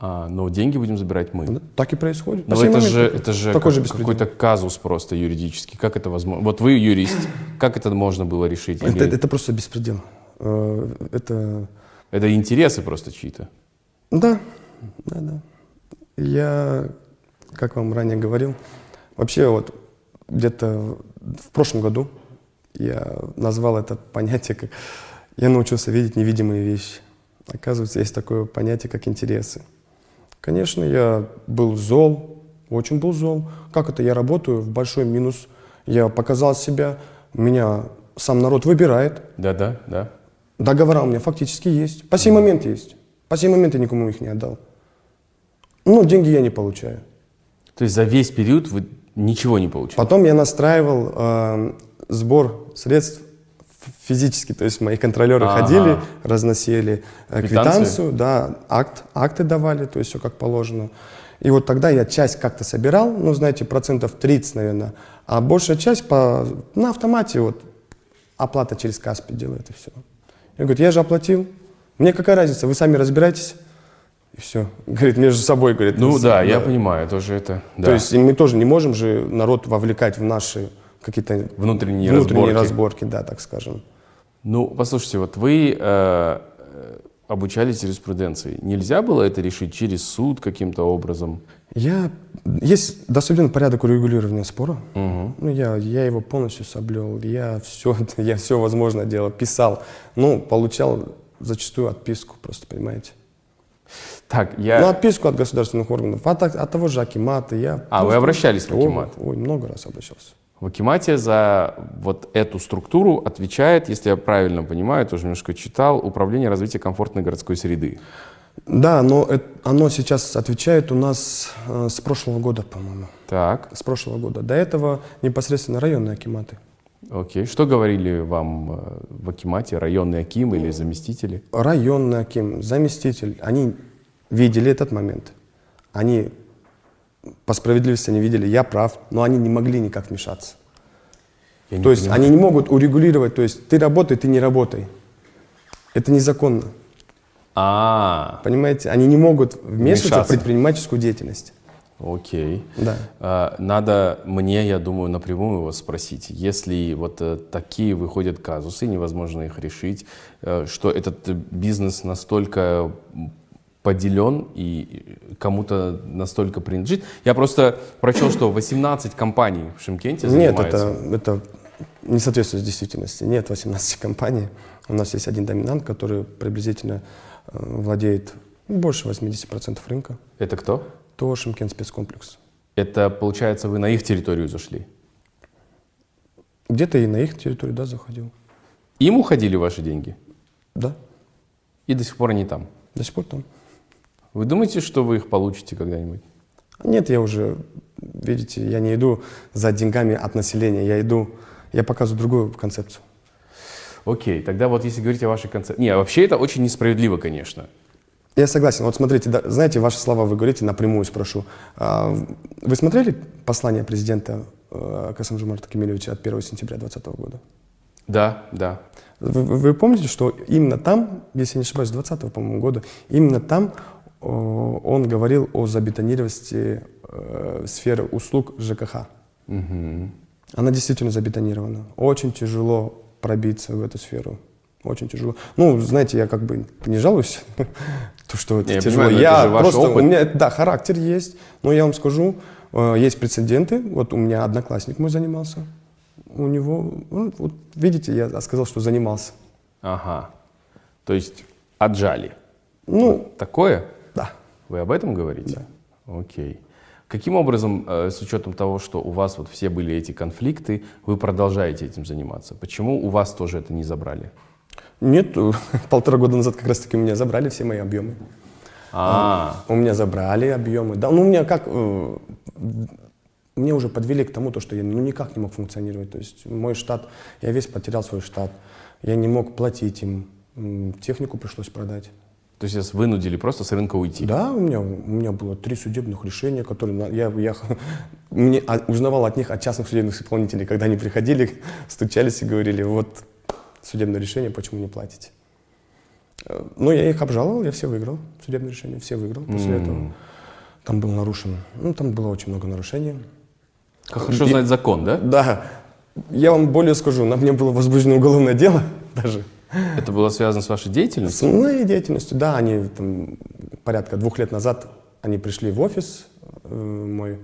А, но деньги будем забирать мы. Так и происходит. Но это же, это же, как, же какой-то казус просто юридический. Как это возможно? Вот вы юрист, как это можно было решить? Это, это просто беспредел. Э, это... Это интересы просто чьи-то? Да, да, да. Я, как вам ранее говорил, Вообще вот где-то в прошлом году я назвал это понятие как «я научился видеть невидимые вещи». Оказывается, есть такое понятие, как интересы. Конечно, я был зол, очень был зол. Как это я работаю в большой минус? Я показал себя, меня сам народ выбирает. Да, да, да. Договора у меня фактически есть. По сей момент есть. По сей момент я никому их не отдал. Ну, деньги я не получаю. То есть за весь период вы ничего не получили? Потом я настраивал э, сбор средств физически, то есть мои контролеры Ага. ходили, разносили э, квитанцию, да, акт, акты давали, то есть все как положено. И вот тогда я часть как-то собирал, ну, знаете, процентов 30, наверное, а большая часть по, на автомате, вот, оплата через Каспи делает, и все. Я говорю, я же оплатил, мне какая разница, вы сами разбирайтесь, и все. Говорит, между собой, говорит. Ну «Ну, да, я понимаю, тоже это... Да. То есть мы тоже не можем же народ вовлекать в наши какие-то Внутренние внутренние разборки. разборки, да, так скажем. Ну, послушайте, вот вы э, э, обучались юриспруденции. Нельзя было это решить через суд каким-то образом? Я... Есть досудебный порядок урегулирования спора. Мгм. Ну, я, я его полностью соблел. Я все, я все возможное делал. Писал. Ну, получал зачастую отписку, просто понимаете. Так, я... Ну, отписку от государственных органов. От, от того же Акимата. Я А, вы обращались в Ой, Акимат? Ой, много раз обращался. В Акимате за вот эту структуру отвечает, если я правильно понимаю, тоже немножко читал, Управление развития комфортной городской среды. Да, но это- оно сейчас отвечает у нас э, с прошлого года, по-моему. Так, С прошлого года. До этого непосредственно районные Акиматы. окей. Что говорили вам э, в Акимате, районный Аким или заместители? районный аким, заместитель, они видели этот момент. Они, по справедливости, они видели, я прав, но они не могли никак вмешаться. Я не то есть понимаю. они не могут урегулировать, то есть ты работай, ты не работай. Это незаконно, А, понимаете? Они не могут вмешиваться Вмешаться. в предпринимательскую деятельность. окей. Да. А, Надо мне, я думаю, напрямую его спросить. Если вот э, такие выходят казусы, невозможно их решить, э, что этот э, бизнес настолько поделен и кому-то настолько принадлежит. Я просто прочел, что 18 компаний в Шимкенте Нет, занимаются. это, это не соответствует действительности. Нет 18 компаний. У нас есть один доминант, который приблизительно э, владеет больше 80% рынка. Это кто? То Шимкент спецкомплекс. Это, получается, вы на их территорию зашли. Где-то и на их территорию, да, заходил. Им уходили ваши деньги? Да, И до сих пор они там. до сих пор там. Вы думаете, что вы их получите когда-нибудь? Нет, я уже, видите, я не иду за деньгами от населения, я иду, я показываю другую концепцию. Окей, тогда вот если говорить о вашей концепции... Не, вообще это очень несправедливо, конечно. Я согласен. Вот смотрите, да, знаете, ваши слова вы говорите, напрямую спрошу. А, Вы смотрели послание президента э, Касым-Жомарта Кемелевича от 1 сентября 2020 года? Да, да. Вы, вы- помните, что именно там, если я не ошибаюсь, 20 по-моему, года, именно там он говорил о забетонированности э, сферы услуг ЖКХ. Мгм. Она действительно забетонирована. Очень тяжело пробиться в эту сферу. Очень тяжело. Ну, знаете, я как бы не жалуюсь, то, что это Я тяжело. понимаю, это ваш просто, опыт. у меня, да, характер есть, но я вам скажу, э, есть прецеденты. Вот у меня одноклассник мой занимался. У него, ну, вот видите, я сказал, что занимался. Ага. То есть отжали. Ну, Такое? Да. Вы об этом говорите? Окей. Каким образом, э, с учетом того, что у вас вот все были эти конфликты, вы продолжаете этим заниматься? Почему у вас тоже это не забрали? Нет, э, полтора года назад как раз-таки у меня забрали все мои объемы. А, У меня забрали объемы. Да, ну у меня как... э, мне уже подвели к тому, то, что я ну, никак не мог функционировать. То есть мой штат, я весь потерял свой штат. Я не мог платить им. Технику пришлось продать. То есть вас вынудили просто с рынка уйти? Да, у меня, у меня было три судебных решения, которые я, я мне, узнавал от них, от частных судебных исполнителей, когда они приходили, стучались и говорили, вот судебное решение, почему не платите. Э, Ну, я их обжаловал, я все выиграл, судебное решение, все выиграл после М. этого. Там был нарушен, ну, там было очень много нарушений. Как Хорошо знать закон, да? Да, я вам более скажу, на мне было возбуждено уголовное дело даже. Это было связано с вашей С деятельностью? моей деятельностью, да, они там, порядка двух лет назад, они пришли в офис э, мой,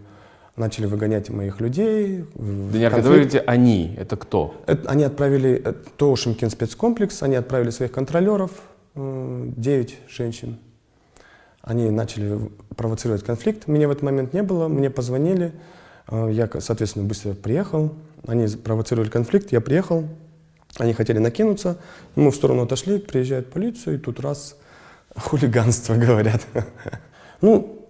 начали выгонять моих людей. в Даниил, когда вы говорите «они», это кто? Это- они отправили, э, то Шимкин спецкомплекс, они отправили своих контролеров, э, 9 женщин. Они начали провоцировать конфликт. Меня в этот момент не было, мне позвонили. Э, Я, соответственно, быстро приехал. Они провоцировали конфликт, я приехал. Они хотели накинуться. Мы в сторону отошли, приезжает полиция, и тут раз хулиганство, говорят. Ну,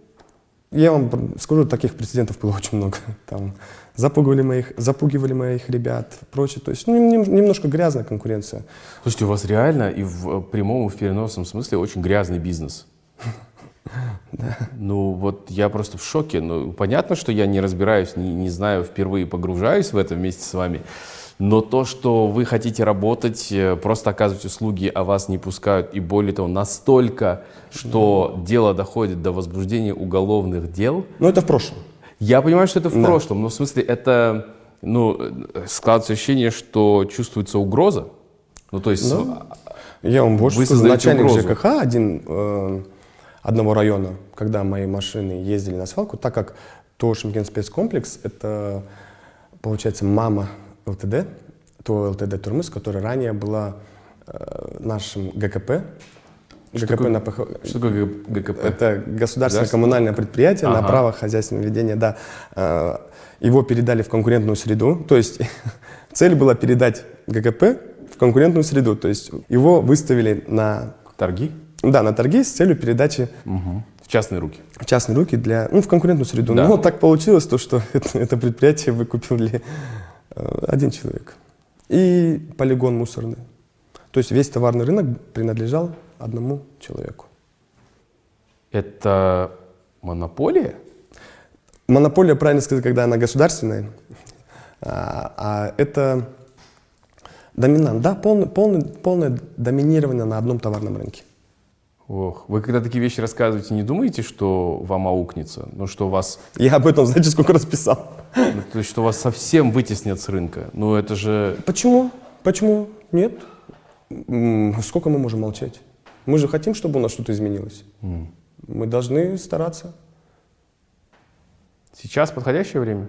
Я вам скажу, таких прецедентов было очень много. Там запугивали моих, запугивали моих ребят, прочее. То есть ну, немножко грязная конкуренция. Слушайте, у вас реально и в прямом, и в переносном смысле очень грязный бизнес. Да. Ну вот я просто в шоке. Ну понятно, что я не разбираюсь, не, не знаю, впервые погружаюсь в это вместе с вами. Но то, что вы хотите работать, э, просто оказывать услуги, а вас не пускают, и более того, настолько, что да. дело доходит до возбуждения уголовных дел. Ну это в прошлом. Я понимаю, что это в да. прошлом, но в смысле это, ну, складывается ощущение, что чувствуется угроза. Ну то есть... Да. Я вам больше скажу, начальник угрозу. ЖКХ один, э, одного района, когда мои машины ездили на свалку, так как то Шимкин спецкомплекс, это, получается, мама ЛТД, то ЛТД Турмыс, которая ранее была э, нашим ГКП. Что ГКП такое, на ПХ... Что такое ГКП? Это государственное коммунальное предприятие ага. на право хозяйственного ведения, да. Э, его передали в конкурентную среду, то есть цель была передать ГКП в конкурентную среду, то есть его выставили на... Торги? Да, на торги с целью передачи угу. в частные руки. В частные руки для, ну, в конкурентную среду. Да. Но так получилось, то, что это, это предприятие выкупили один человек. И полигон мусорный. То есть весь товарный рынок принадлежал одному человеку. Это монополия? Монополия, правильно сказать, когда она государственная. А, а это доминант, да, полное, полное, полное доминирование на одном товарном рынке. Ох, вы когда такие вещи рассказываете, не думаете, что вам аукнется? Ну, что вас... Я об этом, знаете, сколько раз писал. Ну, то есть, что вас совсем вытеснят с рынка? Ну, это же... Почему? Почему? Нет. Сколько мы можем молчать? Мы же хотим, чтобы у нас что-то изменилось. Mm. Мы должны стараться. Сейчас подходящее время?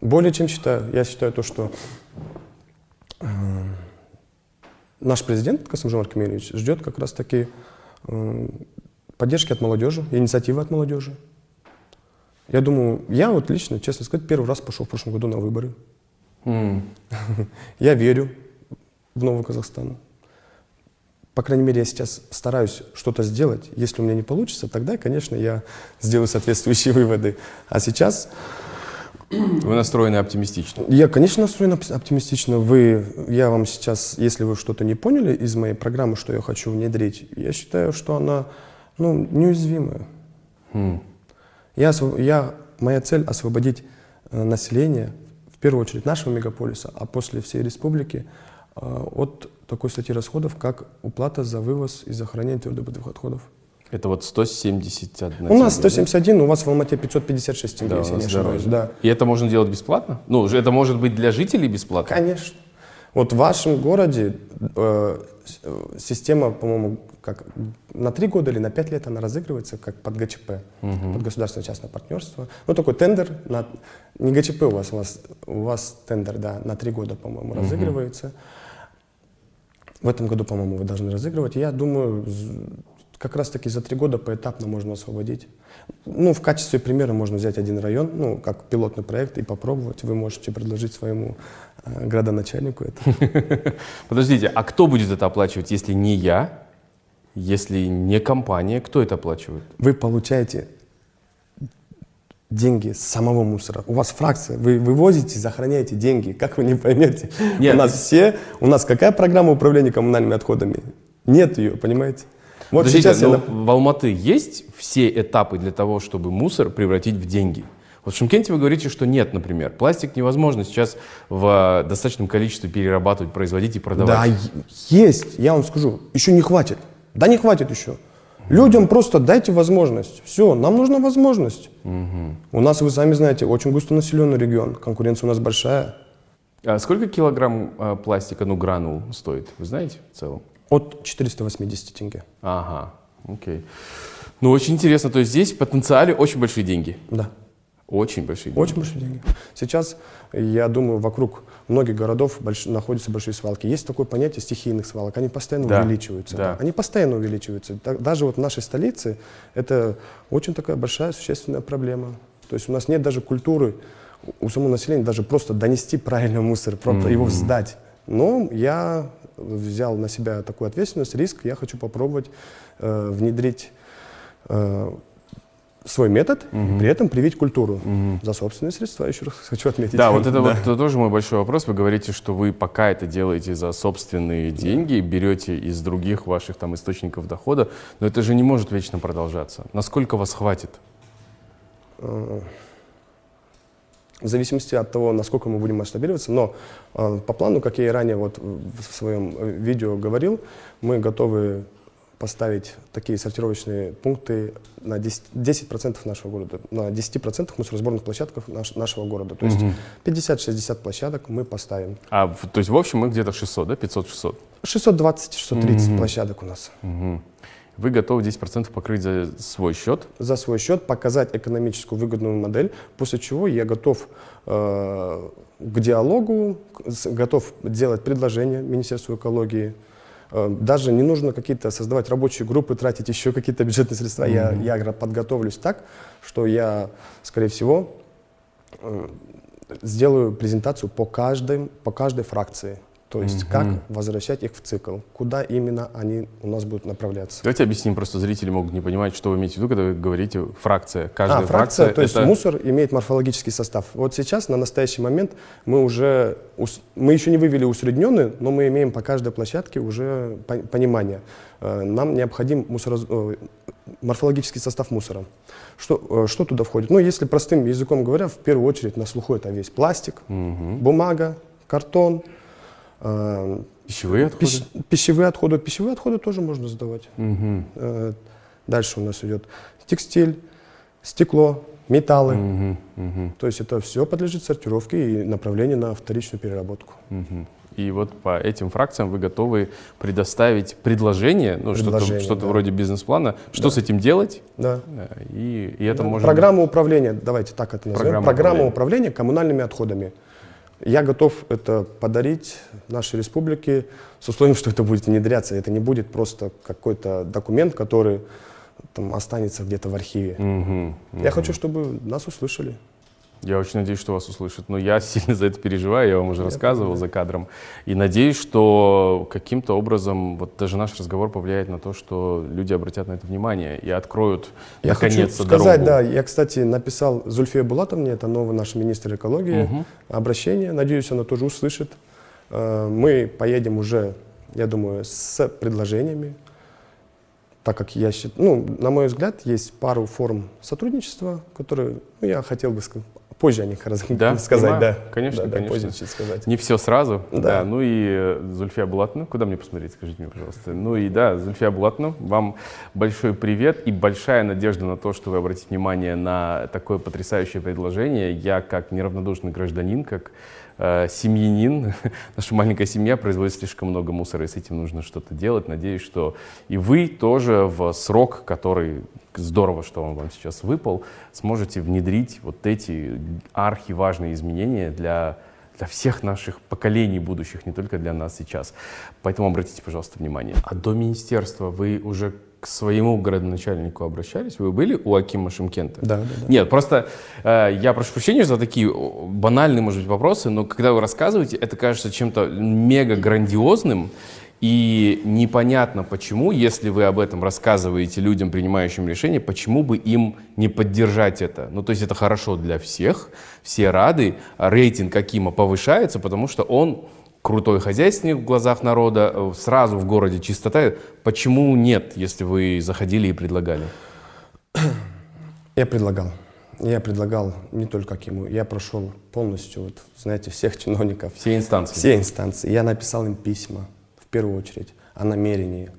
Более чем считаю. Я считаю то, что э, наш президент Касымжан Камильевич ждет как раз таки поддержки от молодежи, инициативы от молодежи. Я думаю, я вот лично, честно сказать, первый раз пошел в прошлом году на выборы. Mm. Я верю в Новый Казахстан. По крайней мере, я сейчас стараюсь что-то сделать. Если у меня не получится, тогда, конечно, я сделаю соответствующие выводы. А сейчас... Вы настроены оптимистично? Я, конечно, настроен оптимистично. Вы, я вам сейчас, если вы что-то не поняли из моей программы, что я хочу внедрить, я считаю, что она ну, неуязвимая. Хм. Я, я, моя цель освободить э, население, в первую очередь нашего мегаполиса, а после всей республики, э, от такой статьи расходов, как уплата за вывоз и за хранение твердобытовых отходов. Это вот 171 У нас 171, да? у вас в Алмате 556 тенге, да, если не ошибаюсь. Да. И это можно делать бесплатно? Ну, это может быть для жителей бесплатно? Конечно. Вот в вашем городе э, система, по-моему, как на три года или на пять лет она разыгрывается как под ГЧП, угу. под государственное частное партнерство. Ну, такой тендер, на, не ГЧП у вас, у вас, у вас тендер, да, на три года, по-моему, угу. разыгрывается. В этом году, по-моему, вы должны разыгрывать. Я думаю, как раз-таки за три года поэтапно можно освободить. Ну, в качестве примера можно взять один район, ну, как пилотный проект и попробовать. Вы можете предложить своему градоначальнику это. Подождите, а кто будет это оплачивать, если не я, если не компания, кто это оплачивает? Вы получаете деньги с самого мусора. У вас фракция, вы вывозите, захороняете деньги. Как вы не поймете? Нет. У нас все, у нас какая программа управления коммунальными отходами? Нет ее, понимаете? Вот Подождите, сейчас я... в Алматы есть все этапы для того, чтобы мусор превратить в деньги? Вот в Шимкенте вы говорите, что нет, например. Пластик невозможно сейчас в достаточном количестве перерабатывать, производить и продавать. Да, есть, я вам скажу, еще не хватит. Да не хватит еще. Людям просто дайте возможность. Все, нам нужна возможность. Угу. У нас, вы сами знаете, очень густонаселенный регион. Конкуренция у нас большая. А сколько килограмм а, пластика, ну, гранул стоит? Вы знаете в целом? От 480 тенге. Ага, окей. Ну, очень интересно. То есть здесь в потенциале очень большие деньги? Да. Очень большие деньги? Очень большие деньги. Сейчас, я думаю, вокруг многих городов больш... находятся большие свалки. Есть такое понятие стихийных свалок. Они постоянно да. увеличиваются. Да. Они постоянно увеличиваются. Даже вот в нашей столице это очень такая большая, существенная проблема. То есть у нас нет даже культуры у самого населения даже просто донести правильно мусор, просто mm-hmm. его сдать. Но я взял на себя такую ответственность, риск, я хочу попробовать э, внедрить э, свой метод, угу. при этом привить культуру угу. за собственные средства, еще раз хочу отметить. Да, вот это да. вот тоже мой большой вопрос. Вы говорите, что вы пока это делаете за собственные деньги, берете из других ваших там источников дохода, но это же не может вечно продолжаться. Насколько вас хватит? Э, в зависимости от того, насколько мы будем масштабироваться, но э, по плану, как я и ранее вот в своем э, видео говорил, мы готовы поставить такие сортировочные пункты на 10%, 10 нашего города, на 10% мусоросборных площадках наш, нашего города. То есть угу. 50-60 площадок мы поставим. А, то есть в общем мы где-то 600, да, 500-600? 620-630 угу. площадок у нас. Угу. Вы готовы 10% покрыть за свой счет? За свой счет, показать экономическую выгодную модель, после чего я готов э, к диалогу, готов делать предложение Министерству экологии, даже не нужно какие-то создавать рабочие группы, тратить еще какие-то бюджетные средства. Mm-hmm. Я, я подготовлюсь так, что я, скорее всего, э, сделаю презентацию по, каждой, по каждой фракции. То есть угу. как возвращать их в цикл, куда именно они у нас будут направляться. Давайте объясним, просто зрители могут не понимать, что вы имеете в виду, когда вы говорите фракция. Каждая а, фракция, фракция то есть это... мусор имеет морфологический состав. Вот сейчас, на настоящий момент, мы уже, мы еще не вывели усредненный, но мы имеем по каждой площадке уже понимание. Э, нам необходим мусорос... Э, морфологический состав мусора. Что, э, что туда входит? Ну, если простым языком говоря, в первую очередь на слуху это весь пластик, угу. бумага, картон, пищевые отходы? Пищ, пищевые отходы. Пищевые отходы тоже можно сдавать. Угу. Дальше у нас идет текстиль, стекло, металлы. Угу, угу. То есть это все подлежит сортировке и направлению на вторичную переработку. Угу. И вот по этим фракциям вы готовы предоставить предложение, ну, что-то, что да. вроде бизнес-плана, что да. с этим делать. Да. И, и это да. можно... Программа управления, давайте так это назовем. Программа, Программа управления. управления коммунальными отходами. Я готов это подарить нашей республике с условием, что это будет внедряться. Это не будет просто какой-то документ, который там, останется где-то в архиве. Угу, угу. Я хочу, чтобы нас услышали. Я очень надеюсь, что вас услышат. Но я сильно за это переживаю, я вам уже я рассказывал понимаю. за кадром. И надеюсь, что каким-то образом вот даже наш разговор повлияет на то, что люди обратят на это внимание и откроют я наконец-то хочу сказать, дорогу. да, я, кстати, написал Зульфия Булатовне, это новый наш министр экологии, угу. обращение. Надеюсь, она тоже услышит. Э, мы поедем уже, я думаю, с предложениями, так как я считаю, ну, на мой взгляд, есть пару форм сотрудничества, которые ну, я хотел бы позже о них да, сказать, понимаю. да. Конечно, да, конечно. Да, позже сказать. Не все сразу. Да. да. Ну и э, Зульфия Булатовна, куда мне посмотреть, скажите мне, пожалуйста. Ну и да, Зульфия Булатовна, вам большой привет и большая надежда на то, что вы обратите внимание на такое потрясающее предложение. Я как неравнодушный гражданин, как э, семьянин, наша маленькая семья производит слишком много мусора, и с этим нужно что-то делать. Надеюсь, что и вы тоже в срок, который здорово, что он вам сейчас выпал, сможете внедрить вот эти архиважные изменения для, для всех наших поколений будущих, не только для нас сейчас. Поэтому обратите, пожалуйста, внимание. А до министерства вы уже к своему городоначальнику обращались? Вы были у Акима Шимкента? Да, да, да. Нет, просто э, я прошу прощения за такие банальные, может быть, вопросы, но когда вы рассказываете, это кажется чем-то мега грандиозным, и непонятно почему, если вы об этом рассказываете людям, принимающим решения, почему бы им не поддержать это? Ну, то есть это хорошо для всех, все рады, рейтинг Акима повышается, потому что он крутой хозяйственник в глазах народа, э, сразу в городе чистота. Почему нет, если вы заходили и предлагали? Я предлагал. Я предлагал не только Акиму, я прошел полностью, вот, знаете, всех чиновников. Все инстанции? Все инстанции. Я написал им письма первую очередь, о намерении.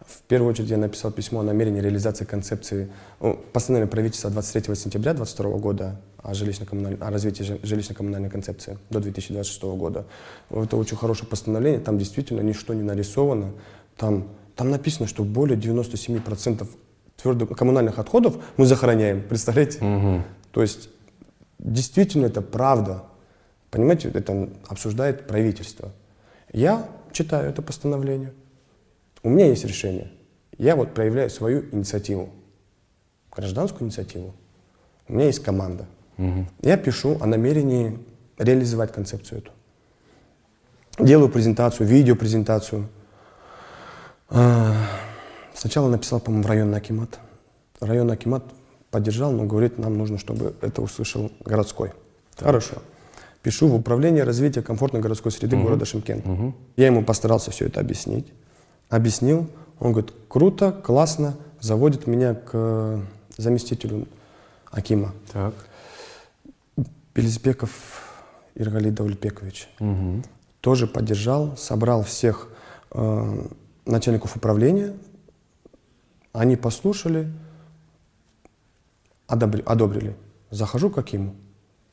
В первую очередь я написал письмо о намерении реализации концепции ну, постановления правительства 23 сентября 2022 года о, о развитии жилищно-коммунальной концепции до 2026 года. Это очень хорошее постановление, там действительно ничто не нарисовано. Там, там написано, что более 97% твердых коммунальных отходов мы захороняем. Представляете? Угу. То есть действительно это правда. Понимаете, это обсуждает правительство. Я читаю это постановление. У меня есть решение. Я вот проявляю свою инициативу, гражданскую инициативу. У меня есть команда. Угу. Я пишу о намерении реализовать концепцию эту. Делаю презентацию, видеопрезентацию. А, сначала написал, по-моему, в районный акимат. Районный акимат поддержал, но говорит, нам нужно, чтобы это услышал городской. Хорошо. Пишу в управление развития комфортной городской среды города Шимкент. Я ему постарался все это объяснить. Объяснил. Он говорит, круто, классно, заводит меня к э, заместителю Акима. Так. Белизбеков Иргали Давлепекович. Мгм. Тоже поддержал, собрал всех э, начальников управления. Они послушали, одобри- одобрили. Захожу к Акиму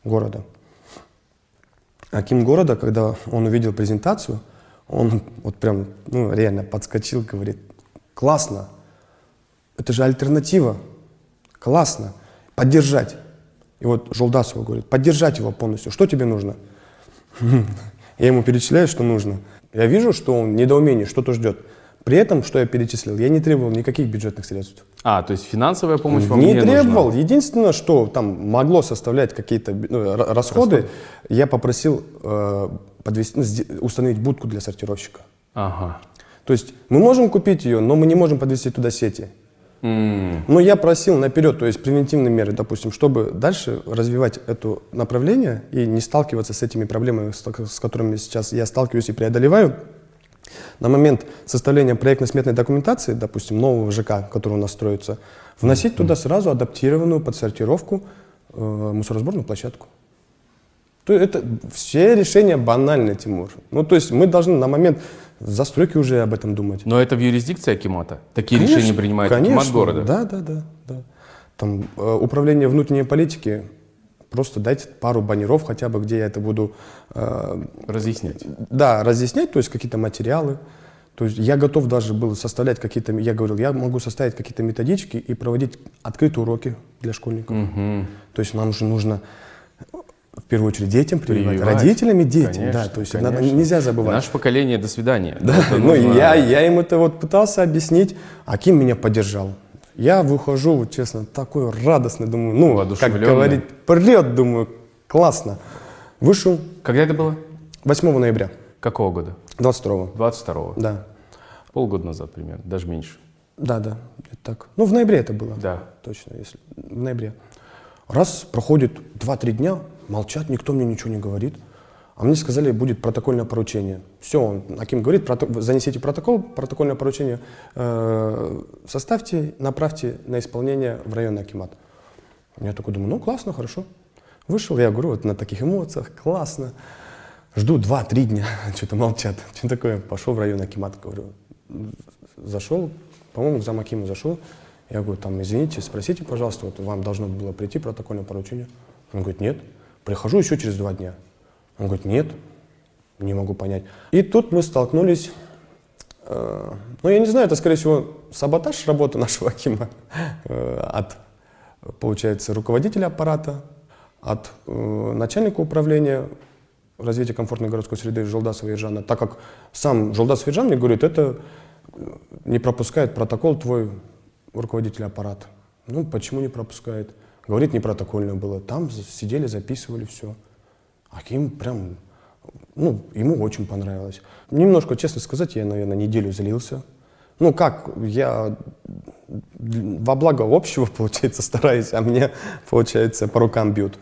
города. Аким города, когда он увидел презентацию, он вот прям, ну, реально подскочил, говорит, классно, это же альтернатива, классно, поддержать. И вот Жолдасова говорит, поддержать его полностью, что тебе нужно? Я ему перечисляю, что нужно. Я вижу, что он недоумение, что-то ждет. При этом, что я перечислил, я не требовал никаких бюджетных средств. А, то есть финансовая помощь вам не не требовал. нужна? Единственное, что там могло составлять какие-то ну, р- расходы, я попросил э, подвести, ну, установить будку для сортировщика. Ага. То есть мы можем купить ее, но мы не можем подвести туда сети. М, Но я просил наперед, то есть превентивные меры, допустим, чтобы дальше развивать это направление и не сталкиваться с этими проблемами, с которыми сейчас я сталкиваюсь и преодолеваю. На момент составления проектно-сметной документации, допустим, нового ЖК, который у нас строится, вносить туда сразу адаптированную под сортировку э, мусоросборную площадку. То это все решения банальны, Тимур. Ну, то есть мы должны на момент застройки уже об этом думать. Но это в юрисдикции Акимата? Такие Конечно, решения принимает конечно, Акимат города? Да, да, да, да. Там э, управление внутренней политики, просто дайте пару баннеров хотя бы, где я это буду, э, Разъяснять. да, разъяснять, то есть какие-то материалы. То есть я готов даже был составлять какие-то, я говорил, я могу составить какие-то методички и проводить открытые уроки для школьников. Мгм. То есть нам же нужно в первую очередь детям прививать, Прививать. родителям и детям, Конечно, да, то есть надо- нельзя забывать. Наше поколение, до свидания. Да, ну нужно- я, я им это вот пытался объяснить, Аким меня поддержал. Я выхожу, вот честно, такой радостный, думаю, ну, как говорить, прилет, думаю, классно. Вышел Когда это было? 8 ноября, Какого года? 22 22-го. да. Полгода назад примерно, даже меньше. Да, да, это так. Ну, в ноябре это было. Да. Точно, если в ноябре. Раз проходит 2-3 дня, молчат, никто мне ничего не говорит. А мне сказали, будет протокольное поручение. Все, он, Аким говорит, прото- занесите протокол, протокольное поручение э, составьте, направьте на исполнение в районный Акимат. Я такой думаю, ну классно, хорошо. Вышел, я говорю, вот на таких эмоциях, классно. Жду 2-3 дня, что-то молчат. Что такое? Пошел в район Акимат, говорю. Зашел, по-моему, к замакиму зашел. Я говорю, там, извините, спросите, пожалуйста, вот вам должно было прийти протокольное поручение. Он говорит, нет. Прихожу еще через два дня. Он говорит, нет, не могу понять. И тут мы столкнулись, э, ну, я не знаю, это, скорее всего, саботаж работы нашего Акима э, от, получается, руководителя аппарата, от э, начальника управления развития комфортной городской среды Жолдасова Ержана, так как сам Жолдасов Ержан мне говорит, это э, не пропускает протокол твой руководитель аппарата. Ну, почему не пропускает? Говорит, не протокольно было. Там сидели, записывали все. Аким прям, ну, ему очень понравилось. Немножко, честно сказать, я, наверное, неделю злился. Ну, как, я во благо общего, получается, стараюсь, а мне, получается, по рукам бьют.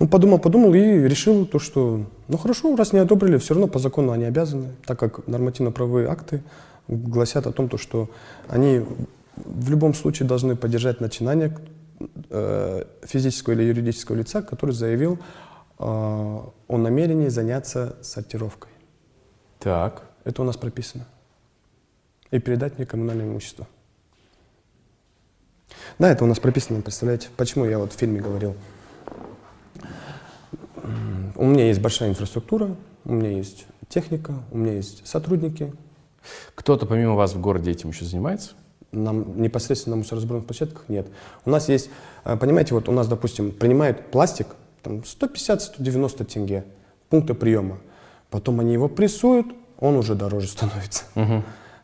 Ну, подумал, подумал и решил то, что, ну, хорошо, раз не одобрили, все равно по закону они обязаны, так как нормативно-правовые акты гласят о том, то, что они в любом случае должны поддержать начинание э, физического или юридического лица, который заявил о намерении заняться сортировкой. Так. Это у нас прописано. И передать мне коммунальное имущество. Да, это у нас прописано, представляете? Почему я вот в фильме говорил? У меня есть большая инфраструктура, у меня есть техника, у меня есть сотрудники. Кто-то помимо вас в городе этим еще занимается? Нам непосредственно на мусоросборных площадках нет. У нас есть, э, понимаете, вот у нас, допустим, принимают пластик, там 150-190 тенге, пункта приема. Потом они его прессуют, он уже дороже становится.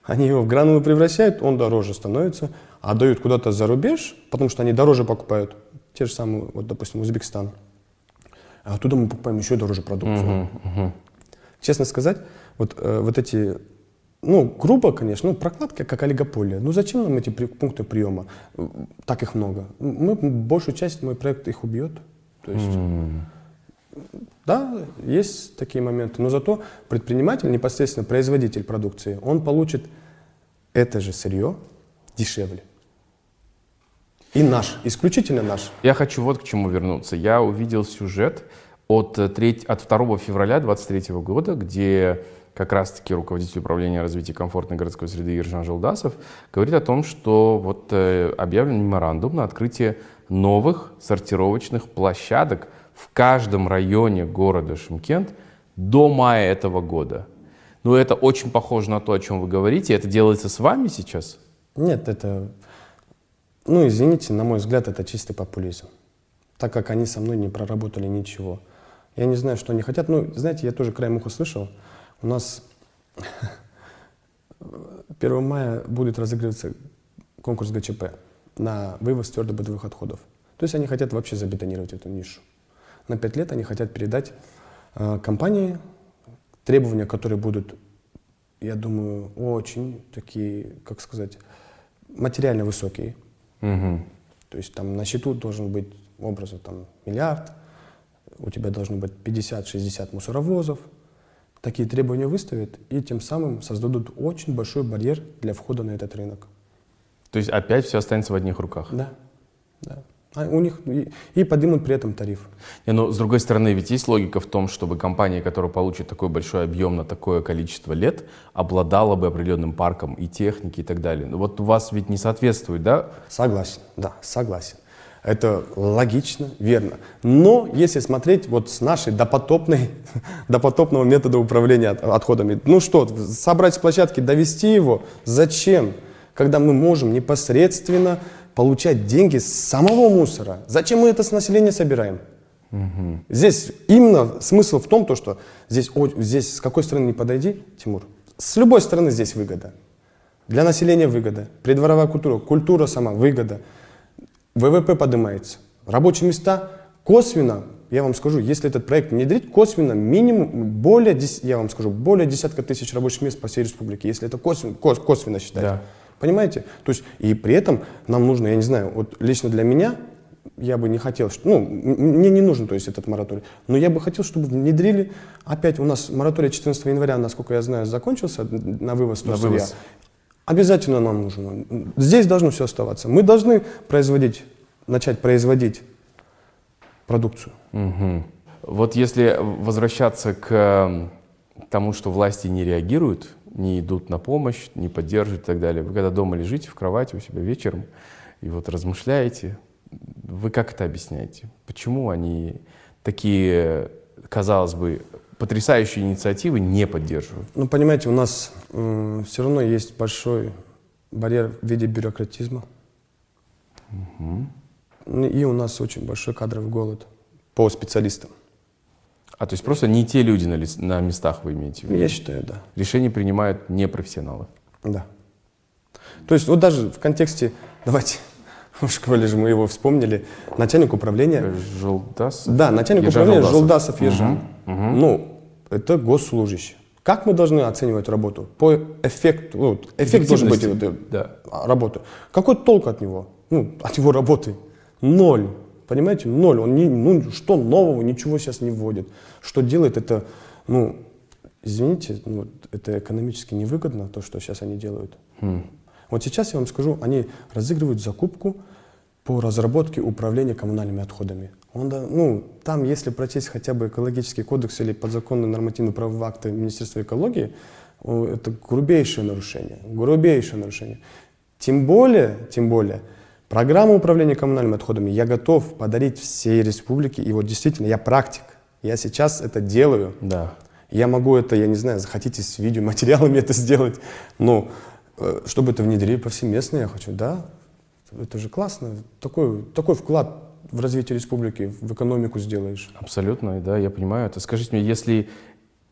Они его в гранулы превращают, он дороже становится, а дают куда-то за рубеж, потому что они дороже покупают. Те же самые, вот, допустим, Узбекистан. А оттуда мы покупаем еще дороже продукцию. Мгм. Честно сказать, вот, э, вот эти ну, грубо, конечно, ну, прокладка как олигополия. Ну, зачем нам эти при- пункты приема? Так их много. Мы, большую часть, мой проект их убьет. То есть, да, есть такие моменты. Но зато предприниматель, непосредственно производитель продукции, он получит это же сырье дешевле. И наш, исключительно наш. Я хочу вот к чему вернуться. Я увидел сюжет от, 3, от 2 февраля 2023 года, где как раз-таки руководитель управления развития комфортной городской среды Ержан Желдасов говорит о том, что вот э, объявлен меморандум на открытие новых сортировочных площадок в каждом районе города Шымкент до мая этого года. Ну, это очень похоже на то, о чем вы говорите. Это делается с вами сейчас? Нет, это, ну, извините, на мой взгляд, это чистый популизм. Так как они со мной не проработали ничего. Я не знаю, что они хотят. Ну, знаете, я тоже краем уха слышал, у нас 1 мая будет разыгрываться конкурс ГЧП на вывоз твердобытовых отходов. То есть они хотят вообще забетонировать эту нишу. На 5 лет они хотят передать э, компании требования, которые будут, я думаю, очень такие, как сказать, материально высокие. Угу. То есть там на счету должен быть образа там миллиард, у тебя должно быть 50-60 мусоровозов. Такие требования выставят и тем самым создадут очень большой барьер для входа на этот рынок. То есть опять все останется в одних руках? Да, да. А у них и, и поднимут при этом тариф. Не, но с другой стороны, ведь есть логика в том, чтобы компания, которая получит такой большой объем на такое количество лет, обладала бы определенным парком и техники и так далее. Но вот у вас ведь не соответствует, да? Согласен, да, согласен. Это логично, верно. Но если смотреть вот с нашей допотопной, допотопного метода управления отходами, ну что, собрать с площадки, довести его, зачем? Когда мы можем непосредственно получать деньги с самого мусора. Зачем мы это с населения собираем? Угу. Здесь именно смысл в том, то, что здесь, о, здесь с какой стороны не подойди, Тимур, с любой стороны здесь выгода. Для населения выгода, придворовая культура, культура сама выгода, ВВП поднимается, рабочие места косвенно, я вам скажу, если этот проект внедрить, косвенно минимум более, я вам скажу, более десятка тысяч рабочих мест по всей республике, если это косвенно, косвенно считать. Да. Понимаете? То есть, и при этом нам нужно, я не знаю, вот лично для меня, я бы не хотел, ну, мне не нужен, то есть, этот мораторий, но я бы хотел, чтобы внедрили, опять у нас мораторий 14 января, насколько я знаю, закончился на вывоз на вывоз. Обязательно нам нужно. Здесь должно все оставаться. Мы должны производить, начать производить продукцию. Угу. Вот если возвращаться к тому, что власти не реагируют, не идут на помощь, не поддерживают и так далее. Вы когда дома лежите в кровати у себя вечером и вот размышляете, вы как это объясняете? Почему они такие, казалось бы, потрясающие инициативы не поддерживают? Ну, понимаете, у нас все равно есть большой барьер в виде бюрократизма. Угу. И у нас очень большой кадровый голод по специалистам. А то есть просто не те люди на, ли, на местах вы имеете в виду? Я считаю, да. Решения принимают не профессионалы? Да. То есть вот даже в контексте, давайте, в школе же мы его вспомнили, начальник управления... Желдасов? Да, начальник Ержан управления Желдасов, Желдасов Ержан. Угу, угу. Ну, это госслужащий. Как мы должны оценивать работу? По эффекту, ну, эффект должен быть вот, да. работы. Какой толк от него? Ну, от его работы? Ноль. Понимаете, ноль. Он не, ну, что нового, ничего сейчас не вводит. Что делает это, ну, извините, ну, это экономически невыгодно, то, что сейчас они делают. Хм. Вот сейчас я вам скажу, они разыгрывают закупку по разработке управления коммунальными отходами. Он, да, ну, там, если прочесть хотя бы экологический кодекс или подзаконные нормативно-правовые акты Министерства экологии, это грубейшее нарушение, грубейшее нарушение. Тем более, тем более, Программу управления коммунальными отходами я готов подарить всей республике. И вот действительно, я практик. Я сейчас это делаю. Да. Я могу это, я не знаю, захотите с видеоматериалами это сделать. Но э, чтобы это внедрили повсеместно, я хочу, да, это же классно. Такой, такой вклад в развитие республики, в экономику сделаешь. Абсолютно, да, я понимаю это. Скажите мне, если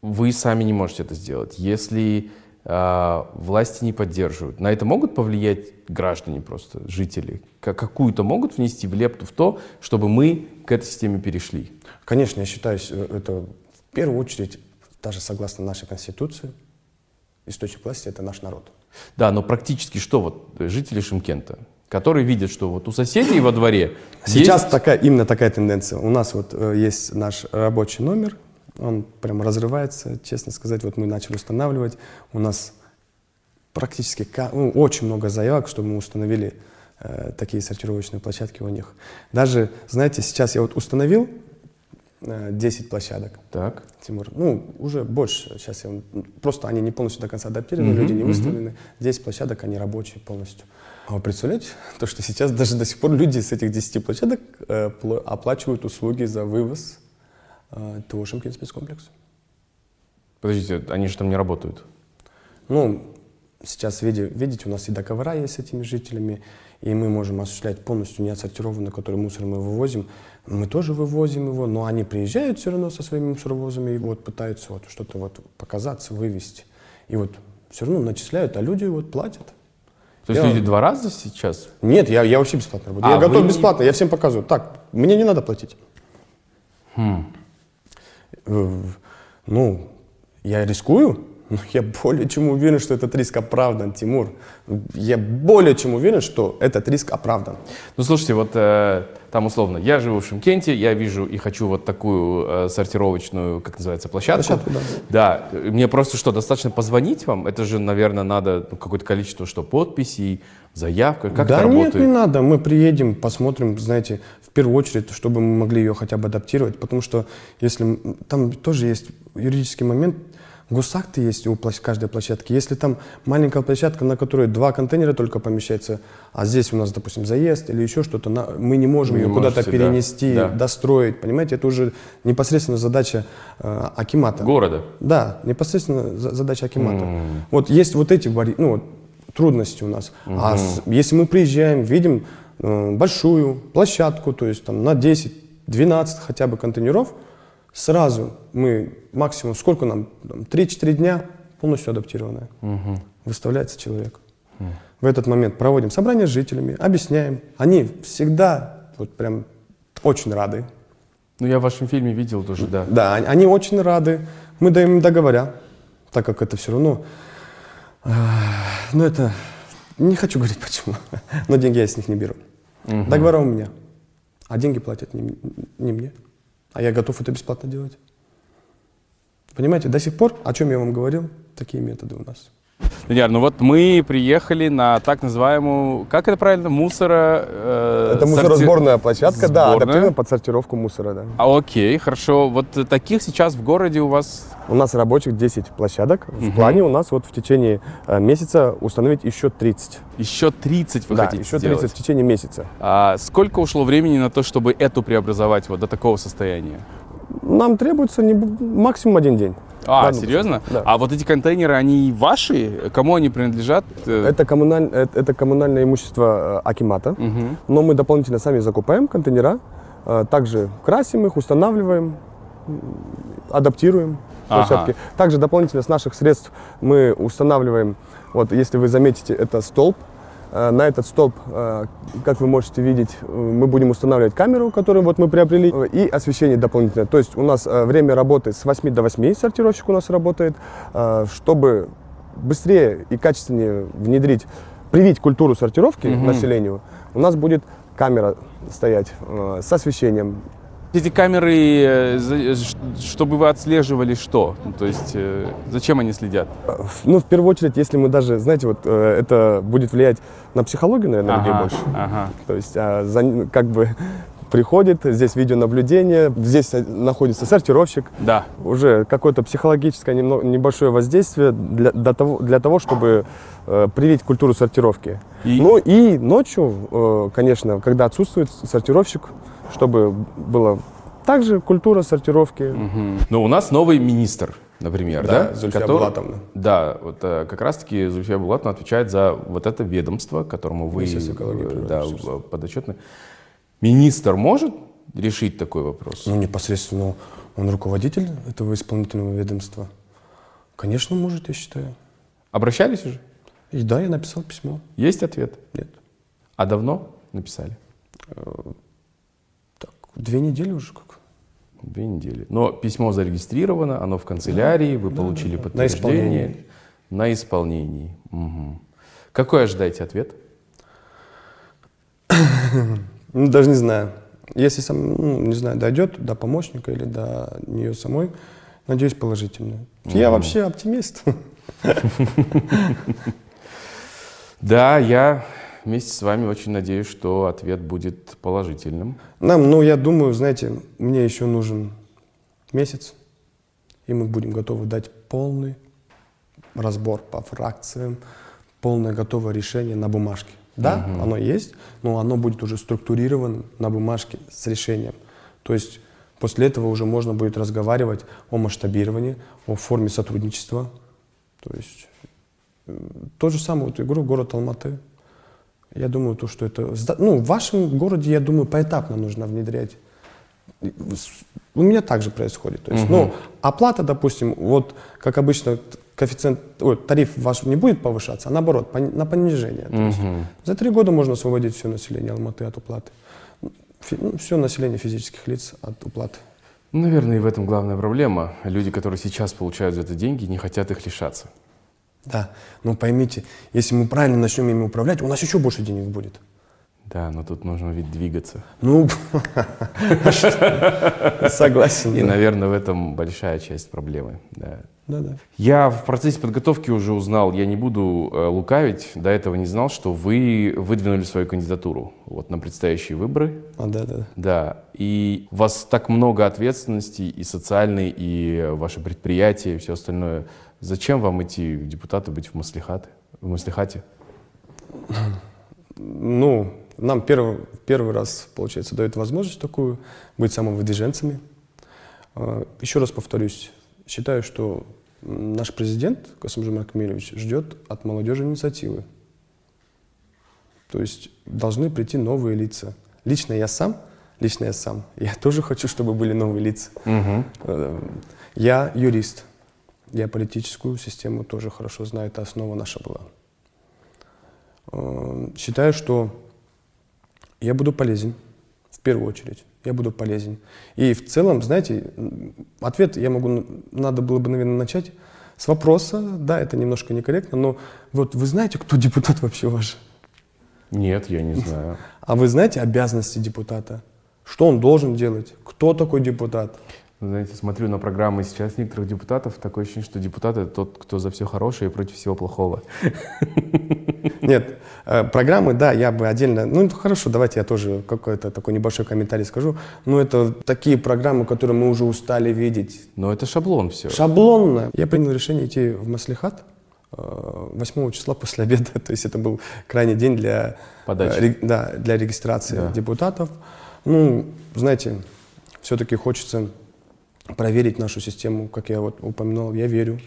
вы сами не можете это сделать, если власти не поддерживают, на это могут повлиять граждане просто, жители? Какую-то могут внести в лепту в то, чтобы мы к этой системе перешли? Конечно, я считаю, э, это в первую очередь, даже согласно нашей Конституции, источник власти – это наш народ. Да, но практически что вот жители Шимкента, которые видят, что вот у соседей во дворе Сейчас есть... такая, именно такая тенденция. У нас вот э, есть наш рабочий номер, он прям разрывается, честно сказать, вот мы начали устанавливать, у нас практически ну, очень много заявок, чтобы мы установили э, такие сортировочные площадки у них. Даже, знаете, сейчас я вот установил э, 10 площадок, Так. Тимур. Ну, уже больше. Сейчас я просто они не полностью до конца адаптированы, Мгм, люди не выставлены. 10 площадок, они рабочие полностью. А вы представляете, то, что сейчас даже до сих пор люди с этих 10 площадок э, оплачивают услуги за вывоз э, того Шимкин спецкомплекса. Подождите, они же там не работают. Ну, сейчас, види- видите, у нас и договора есть с этими жителями, и мы можем осуществлять полностью неотсортированный, который мусор мы вывозим. Мы тоже вывозим его, но они приезжают все равно со своими мусоровозами и вот пытаются вот что-то вот показаться, вывести. И вот все равно начисляют, а люди вот платят. То есть Я- люди два раза сейчас? Нет, я, я вообще бесплатно работаю. А, я готов вы бесплатно, я всем показываю. Так, мне не надо платить. Хм. Э, Ну, я рискую, но я более чем уверен, что этот риск оправдан, Тимур. Я более чем уверен, что этот риск оправдан. Ну, слушайте, вот э, там условно, я живу в Шимкенте, я вижу и хочу вот такую э, сортировочную, как называется, площадку. Площадку, да. Да, мне просто что, достаточно позвонить вам? Это же, наверное, надо ну, какое-то количество, что, подписей, заявка, как да это нет, работает? не надо. Мы приедем, посмотрим, знаете, в первую очередь, чтобы мы могли ее хотя бы адаптировать, потому что если там тоже есть юридический момент, госакты есть у площ- каждой площадки. Если там маленькая площадка, на которой два контейнера только помещается, а здесь у нас, допустим, заезд или еще что-то, на- мы не можем Вы ее не куда-то перенести, да. достроить, понимаете, это уже непосредственно задача э, Акимата. Города. Да, непосредственно за- задача Акимата. М. Вот есть вот эти ну, трудности у нас. А с- если мы приезжаем, видим э, большую площадку, то есть там на 10-12 хотя бы контейнеров, сразу мы максимум, сколько нам, Там, 3-4 дня полностью адаптированная. Выставляется человек. В этот момент проводим собрание с жителями, объясняем. Они всегда вот прям очень рады. Ну, я в вашем фильме видел тоже, да. Да, они- очень рады. Мы даем им договора, так как это все равно... э, Ну, это... Не хочу говорить почему, но деньги я с них не беру. Договора у меня, а деньги платят не, не мне. А я готов это бесплатно делать. Понимаете, до сих пор, о чем я вам говорил, такие методы у нас. Даниэль, ну вот мы приехали на так называемую, как это правильно, мусора... э, Это сорти- мусоросборная площадка, да, Сборная. адаптирована под сортировку мусора, да. А, окей, хорошо. Вот таких сейчас в городе у вас... У нас рабочих 10 площадок. В плане у нас вот в течение э, месяца установить еще 30. Еще 30 вы да, хотите еще 30 сделать. в течение месяца. А сколько ушло времени на то, чтобы эту преобразовать вот до такого состояния? Нам требуется не, максимум один день. А, Ладно, серьезно? да. А вот эти контейнеры, они ваши? Кому они принадлежат? Э, Это, коммуналь, это, это коммунальное имущество э, Акимата, мгм. но мы дополнительно сами закупаем контейнера, э, также красим их, устанавливаем, адаптируем Ага. площадки. Также дополнительно с наших средств мы устанавливаем, вот если вы заметите, это столб. Э, На этот столб, э, как вы можете видеть, э, мы будем устанавливать камеру, которую вот мы приобрели, и освещение дополнительное. То есть у нас время работы с 8 до 8 сортировщик у нас работает, чтобы быстрее и качественнее внедрить, привить культуру сортировки Мгм. населению, у нас будет камера стоять э, с освещением. Эти камеры, э, ш- чтобы вы отслеживали что? То есть э, зачем они следят? Э, Ну, в первую очередь, если мы даже, знаете, вот э, это будет влиять на психологию, наверное, людей Ага, больше. ага. То есть а, за как бы приходит, здесь видеонаблюдение, здесь э, находится сортировщик, Да. уже какое-то психологическое немного, небольшое воздействие для, для того, для того, чтобы э, привить культуру сортировки. И- Ну и ночью, э, конечно, когда отсутствует сортировщик, чтобы была также культура сортировки. Мгм. Но у нас новый министр, например, да? Да, Зульфия Который- Булатовна. Да, вот э, как раз-таки Зульфия Булатовна отвечает за вот это ведомство, которому вы э, да, подотчетны. Министр может решить такой вопрос? Ну, непосредственно он руководитель этого исполнительного ведомства. Конечно, может, я считаю. Обращались уже? И да, я написал письмо. Есть ответ? Нет. А давно написали? Две недели уже как. Две недели. Но письмо зарегистрировано, оно в канцелярии, вы получили да. На подтверждение. исполнение. На исполнении. Угу. Какой ожидаете ответ? Ну, даже не знаю. Если сам, ну, не знаю, дойдет до помощника или до нее самой, надеюсь, положительно. Mm-hmm. Я вообще оптимист. Да, я вместе с вами очень надеюсь, что ответ будет положительным. Нам, ну, я думаю, знаете, мне еще нужен месяц, и мы будем готовы дать полный разбор по фракциям, полное готовое решение на бумажке. Да, угу. оно есть, но оно будет уже структурировано на бумажке с решением. То есть после этого уже можно будет разговаривать о масштабировании, о форме сотрудничества. То есть э, то же самое, вот игру город Алматы. Я думаю, то, что это... Ну, в вашем городе, я думаю, поэтапно нужно внедрять. У меня также происходит. То есть, угу. ну, оплата, допустим, вот как обычно коэффициент, ой, тариф ваш не будет повышаться, а наоборот, на понижение. То есть за три года можно освободить все население Алматы от уплаты. Фи, ну, все население физических лиц от уплаты. Наверное, и в этом главная проблема. Люди, которые сейчас получают за это деньги, не хотят их лишаться. Да, но поймите, если мы правильно начнем ими управлять, у нас еще больше денег будет. Да, но тут нужно ведь двигаться. Ну, согласен. И, наверное, в этом большая часть проблемы. Да. Да, да. Я в процессе подготовки уже узнал, я не буду э, лукавить, до этого не знал, что вы выдвинули свою кандидатуру вот на предстоящие выборы. А, да, да. Да, и у вас так много ответственности и социальной, и ваше предприятие, и все остальное. Зачем вам эти депутаты быть в маслихате? В маслихате? Ну, нам первый, первый раз, получается, дают возможность такую быть самовыдвиженцами. А, еще раз повторюсь, считаю, что наш президент Касымжан Акмелевич ждет от молодежи инициативы. То есть должны прийти новые лица. Лично я сам, лично я сам, я тоже хочу, чтобы были новые лица. Угу. Я юрист, я политическую систему тоже хорошо знаю, это основа наша была. Э, считаю, что я буду полезен, в первую очередь. Я буду полезен. И в целом, знаете, ответ я могу, надо было бы, наверное, начать с вопроса. Да, это немножко некорректно, но вот вы знаете, кто депутат вообще ваш? Нет, я не знаю. А вы знаете обязанности депутата? Что он должен делать? Кто такой депутат? Знаете, смотрю на программы сейчас некоторых депутатов, такое ощущение, что депутат — это тот, кто за все хорошее и против всего плохого. Нет, э, программы, да, я бы отдельно... Ну, хорошо, давайте я тоже какой-то такой небольшой комментарий скажу. Ну, это такие программы, которые мы уже устали видеть. Но это шаблон все. Шаблонно. Я принял решение идти в Маслихат 8 э, числа после обеда. То есть это был крайний день для, Подачи. да, для регистрации да. депутатов. Ну, знаете, все-таки хочется проверить нашу систему, как я вот упоминал, я верю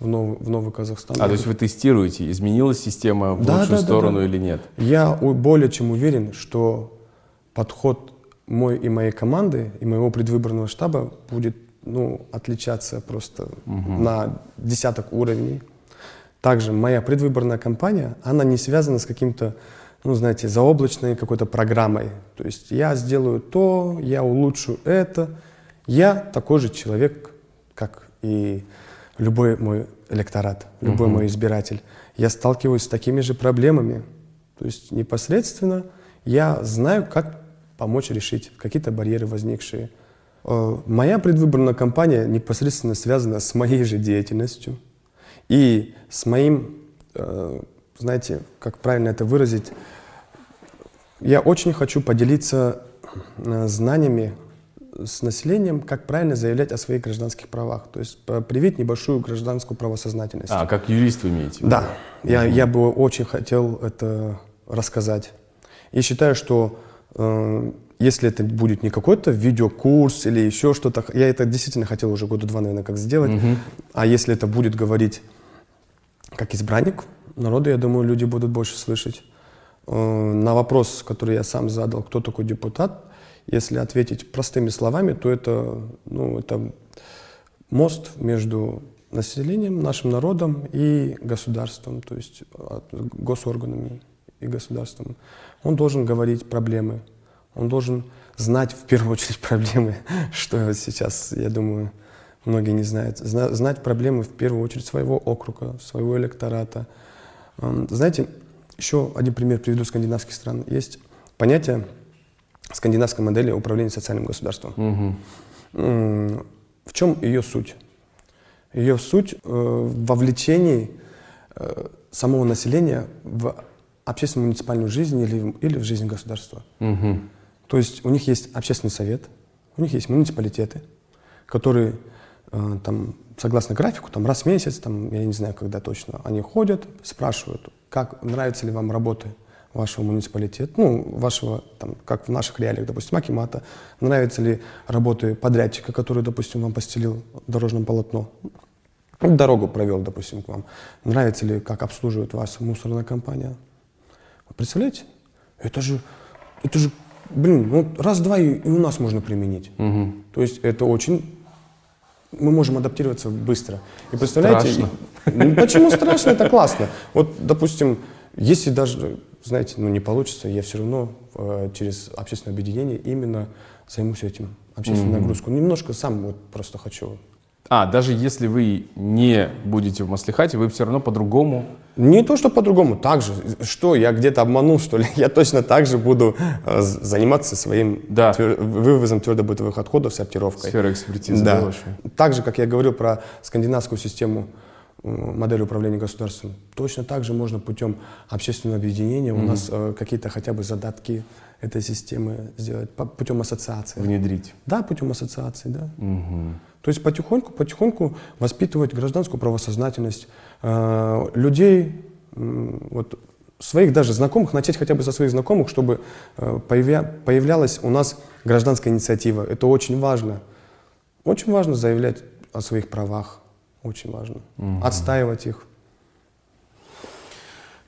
в новый, в новый Казахстан. А, то есть вы тестируете, изменилась система в да, лучшую да, сторону да, да. или нет? Я более чем уверен, что подход мой и моей команды, и моего предвыборного штаба будет ну, отличаться просто угу. на десяток уровней. Также моя предвыборная кампания, она не связана с каким-то, ну, знаете, заоблачной какой-то программой. То есть я сделаю то, я улучшу это – я такой же человек, как и любой мой электорат, любой угу. мой избиратель. Я сталкиваюсь с такими же проблемами. То есть непосредственно я знаю, как помочь решить какие-то барьеры возникшие. Э, моя предвыборная кампания непосредственно связана с моей же деятельностью и с моим, э, знаете, как правильно это выразить, я очень хочу поделиться э, знаниями с населением, как правильно заявлять о своих гражданских правах. То есть привить небольшую гражданскую правосознательность. А, как юрист вы имеете? Да, я, я бы очень хотел это рассказать. И считаю, что э, если это будет не какой-то видеокурс или еще что-то, я это действительно хотел уже года два, наверное, как сделать, угу. а если это будет говорить как избранник народа, я думаю, люди будут больше слышать. Э, на вопрос, который я сам задал, кто такой депутат, если ответить простыми словами, то это, ну, это мост между населением, нашим народом и государством, то есть госорганами и государством. Он должен говорить проблемы, он должен знать в первую очередь проблемы, что сейчас, я думаю, многие не знают. Зна- знать проблемы в первую очередь своего округа, своего электората. Знаете, еще один пример приведу скандинавских стран. Есть понятие скандинавской модели управления социальным государством. М, В чем ее суть? Ее суть э, в вовлечении э, самого населения в общественную муниципальную жизнь или, в- или в жизнь государства. Мгм. То есть у них есть общественный совет, у них есть муниципалитеты, которые э, там, согласно графику, там раз в месяц, там, я не знаю, когда точно, они ходят, спрашивают, как нравится ли вам работы вашего муниципалитета, ну, вашего, там, как в наших реалиях, допустим, Акимата, нравятся ли работы подрядчика, который, допустим, вам постелил дорожное полотно, ну, дорогу провел, допустим, к вам, нравится ли, как обслуживает вас мусорная компания. Вы представляете? Это же, это же, блин, ну, раз-два и, и у нас можно применить. Мгм. То есть это очень... Мы можем адаптироваться быстро. И представляете... Страшно. и- ну, почему страшно? Это классно. Вот, допустим, если даже, знаете, ну не получится, я все равно э, через общественное объединение именно займусь этим, общественную нагрузку. Немножко сам вот просто хочу. А, даже если вы не будете в Маслихате, вы все равно по-другому. Не то, что по-другому, так же. Что, я где-то обманул, что ли? Я точно так же буду э, заниматься своим Да. твер- вывозом твердобытовых отходов, сортировкой. Сфера экспертизы, да, вашей. Так же, как я говорил про скандинавскую систему э, модели управления государством, точно так же можно путем общественного объединения у нас э, какие-то хотя бы задатки этой системы сделать, по- путем ассоциации. Внедрить. Да, путем ассоциации, да. Мгм. То есть потихоньку, потихоньку воспитывать гражданскую правосознательность э, людей, м, вот своих даже знакомых, начать хотя бы со своих знакомых, чтобы э, появя- появлялась у нас гражданская инициатива. Это очень важно. Очень важно заявлять о своих правах. Очень важно. Отстаивать их.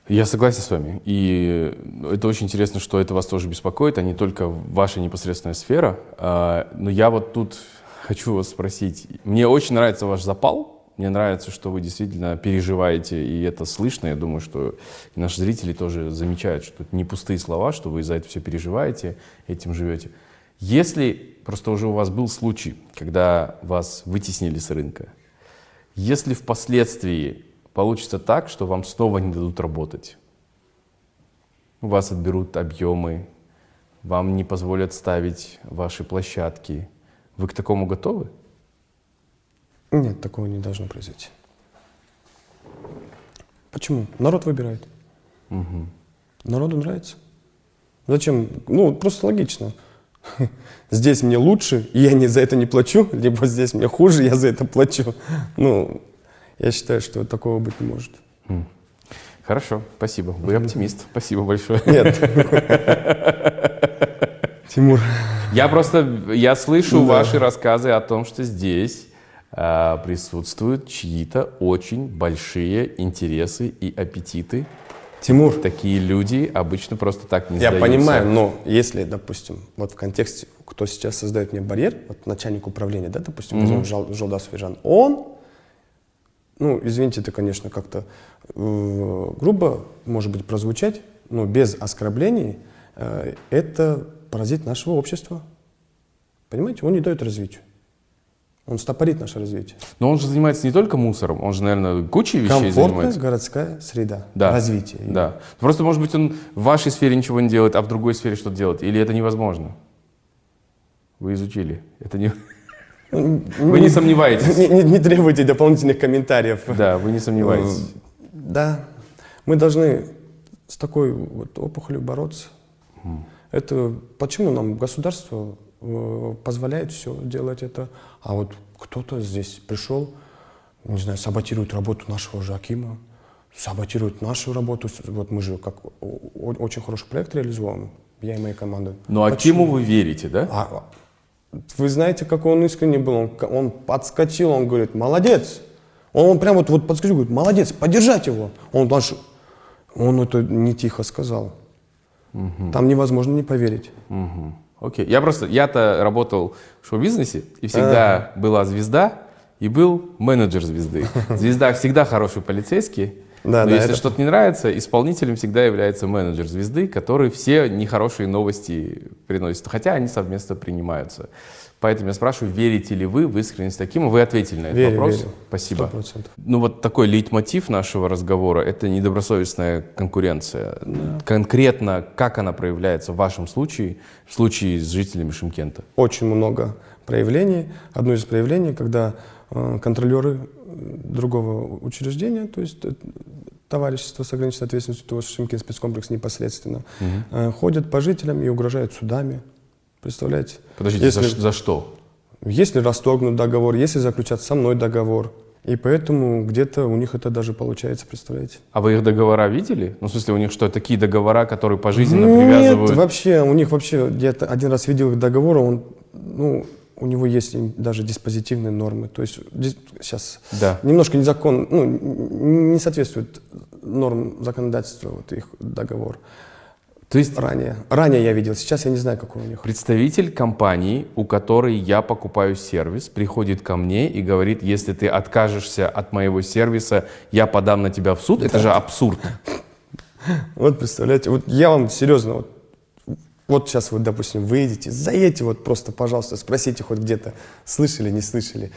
Я согласен с вами. И это очень интересно, что это вас тоже беспокоит, а не только ваша непосредственная сфера. А, Но я вот тут хочу вас спросить. Мне очень нравится ваш запал. Мне нравится, что вы действительно переживаете, и это слышно. Я думаю, что наши зрители тоже замечают, что это не пустые слова, что вы за это все переживаете, этим живете. Если просто уже у вас был случай, когда вас вытеснили с рынка, если впоследствии получится так, что вам снова не дадут работать, у вас отберут объемы, вам не позволят ставить ваши площадки, вы к такому готовы? Нет, такого не должно произойти. Почему? Народ выбирает. Народу нравится. Зачем? Ну, просто логично. Здесь мне лучше, и я не за это не плачу, либо здесь мне хуже, я за это плачу. Ну, я считаю, что такого быть не может. Хорошо, спасибо. Вы оптимист. Спасибо большое. Нет. Тимур. Я просто, я слышу Да. ваши рассказы о том, что здесь а, присутствуют чьи-то очень большие интересы и аппетиты. Тимур. Такие люди обычно просто так не Я сдаются. понимаю, но если, допустим, вот в контексте, кто сейчас создает мне барьер, вот начальник управления, да, допустим, возьмем Жал- Жолдас Фижан, он, ну, извините, это, конечно, как-то э, грубо, может быть, прозвучать, но без оскорблений, э, это паразит нашего общества. Понимаете, он не дает развитию. Он стопорит наше развитие. Но он же занимается не только мусором, он же, наверное, кучей вещей Комфортная занимается. городская среда, Да. развитие. Да. Просто, может быть, он в вашей сфере ничего не делает, а в другой сфере что-то делает. Или это невозможно? Вы изучили. Это не... Вы не сомневаетесь. Не, не- не требуйте дополнительных комментариев. Да, вы не сомневаетесь. Э, Да, мы должны с такой вот опухолью бороться. Это почему нам государство позволяет все делать это, а вот кто-то здесь пришел, не знаю, саботирует работу нашего же Акима, саботирует нашу работу. Вот мы же как очень хороший проект реализуем, я и моя команда. Но Акиму вы верите, да? А, вы знаете, какой он искренний был? Он, он подскочил, он говорит, молодец. Он, он прям вот, вот подскочил, говорит, молодец, поддержать его. Он даже, он это не тихо сказал. Там невозможно не поверить. Мгм. Окей. Я просто, я-то работал в шоу-бизнесе, и всегда была звезда, и был менеджер звезды. Звезда всегда хороший полицейский, Да, Но да, если это- что-то не нравится, исполнителем всегда является менеджер звезды, который все нехорошие новости приносит, хотя они совместно принимаются. Поэтому я спрашиваю, верите ли вы в искренность таким? Вы ответили на этот Верю, вопрос. верю. Спасибо. 100%. Ну вот такой лейтмотив нашего разговора – это недобросовестная конкуренция. Конкретно, как она проявляется в вашем случае, в случае с жителями Шимкента? Очень много проявлений. Одно из проявлений, когда э, контролеры э, другого учреждения, то есть э, товарищество с ограниченной ответственностью, то есть Шимкин спецкомплекс непосредственно, э, ходят по жителям и угрожают судами. Представляете? Подождите, Если- за, за что? Если расторгнут договор, если заключат со мной договор. И поэтому где-то у них это даже получается, представляете? А вы их договора видели? Ну, в смысле, у них что, такие договора, которые пожизненно Нет, привязывают? вообще, у них вообще, я один раз видел их договор, он, ну, у него есть даже диспозитивные нормы. То есть сейчас Да. немножко незакон, ну, не соответствует норм законодательства вот их договор. То есть Ранее, ранее я видел, сейчас я не знаю, какой у них. представитель компании, у которой я покупаю сервис, приходит ко мне и говорит, если ты откажешься от моего сервиса, я подам на тебя в суд. Это же абсурд. Вот представляете, вот я вам серьезно, вот, вот сейчас вы, допустим, выйдете, заедете вот просто, пожалуйста, спросите хоть где-то, слышали, не слышали.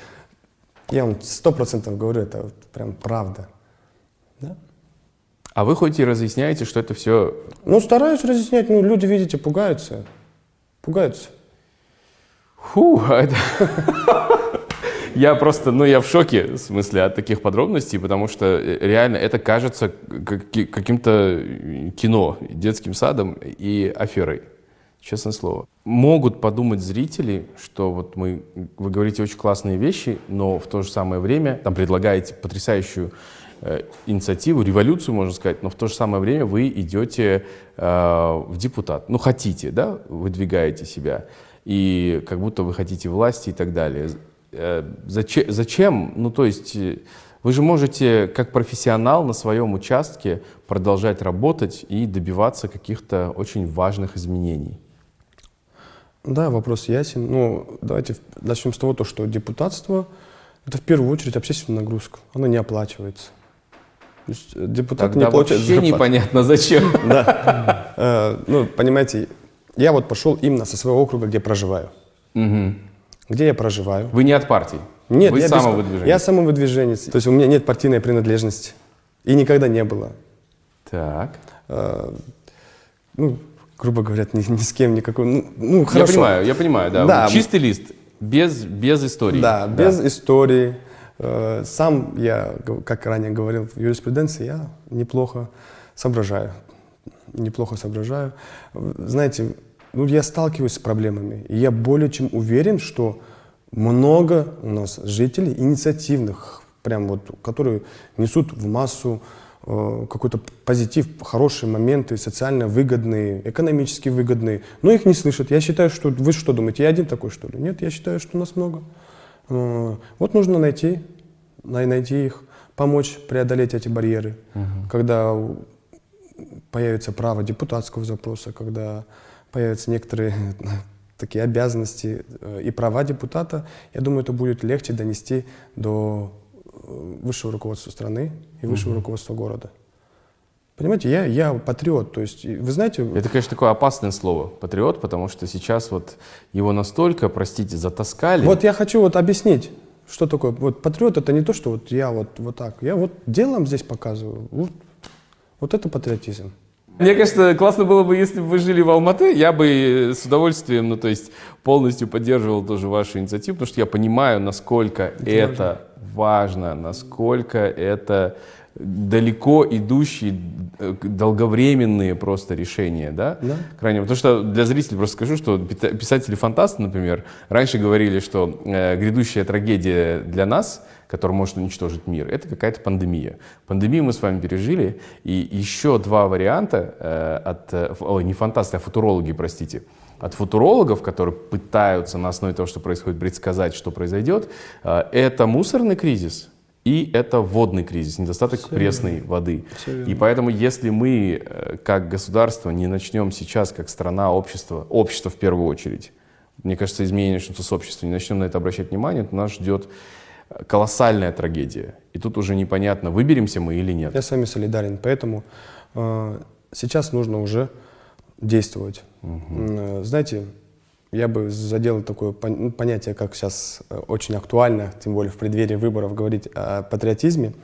Я вам сто процентов говорю, это вот прям правда. Да? А вы хоть и разъясняете, что это все... Ну, стараюсь разъяснять, ну, люди, видите, пугаются. Пугаются. Фу, а это... Я просто, ну, я в шоке, в смысле, от таких подробностей, потому что э, реально это кажется каки- каким-то э, кино, детским садом и аферой, честное слово. Могут подумать зрители, что вот мы, вы говорите очень классные вещи, но в то же самое время там предлагаете потрясающую инициативу, революцию, можно сказать, но в то же самое время вы идете э, в депутат. Ну, хотите, да, выдвигаете себя, и как будто вы хотите власти и так далее. Э, Зачем? зачем? Ну, то есть, э, вы же можете, как профессионал на своем участке, продолжать работать и добиваться каких-то очень важных изменений. Да, вопрос ясен. Ну, давайте начнем с того, то, что депутатство – это в первую очередь общественная нагрузка. Оно не оплачивается. То есть э, депутат Тогда не получает вообще зарплату. непонятно зачем. Да. Э, Ну, понимаете, я вот пошел именно со своего округа, где проживаю. Где я проживаю? Вы не от партии. Нет, вы я, самовыдвиженец. я самовыдвиженец. То есть у меня нет партийной принадлежности. И никогда не было. Так. Э, Ну, грубо говоря, ни, ни с кем никакой. Ну, ну, Я хорошо. понимаю, я понимаю, да. Да. Чистый лист, без, без истории. Да, без истории. Э, Сам я, как ранее говорил, в юриспруденции я неплохо соображаю. Неплохо соображаю. Знаете, ну, я сталкиваюсь с проблемами. И я более чем уверен, что много у нас жителей инициативных, прям вот, которые несут в массу э, какой-то позитив, хорошие моменты, социально выгодные, экономически выгодные, но их не слышат. Я считаю, что вы что думаете, я один такой, что ли? Нет, я считаю, что нас много. Э, Вот нужно найти, най- найти их, помочь преодолеть эти барьеры. Когда у- появится право депутатского запроса, когда появятся некоторые такие обязанности э, и права депутата, я думаю, это будет легче донести до э, высшего руководства страны и высшего руководства города. Понимаете, я, я патриот, то есть, вы знаете, Это, конечно, такое опасное слово, патриот, потому что сейчас вот его настолько, простите, затаскали. Вот я хочу вот объяснить, что такое. Вот патриот это не то, что вот я вот, вот так. Я вот делом здесь показываю. Вот, вот это патриотизм. Мне кажется, классно было бы, если бы вы жили в Алматы, я бы с удовольствием, ну, то есть полностью поддерживал тоже вашу инициативу, потому что я понимаю, насколько это, важно, насколько это далеко идущие, э, долговременные просто решения, да? Да. Крайне, потому что для зрителей просто скажу, что писатели-фантасты, например, раньше говорили, что э, грядущая трагедия для нас, которая может уничтожить мир, это какая-то пандемия. Пандемию мы с вами пережили, и еще два варианта э, от, э, ой, не фантасты, а футурологи, простите, от футурологов, которые пытаются на основе того, что происходит, предсказать, что произойдет, э, это мусорный кризис, и это водный кризис, недостаток пресной воды. И поэтому, если мы, э, как государство, не начнем сейчас, как страна, общество, общество в первую очередь, мне кажется, изменения начнутся с общества, не начнем на это обращать внимание, то нас ждет колоссальная трагедия. И тут уже непонятно, выберемся мы или нет. Я с вами солидарен, поэтому э, сейчас нужно уже действовать. Угу. Знаете, я бы задел такое ну, понятие, как сейчас э, очень актуально, тем более в преддверии выборов, говорить о патриотизме.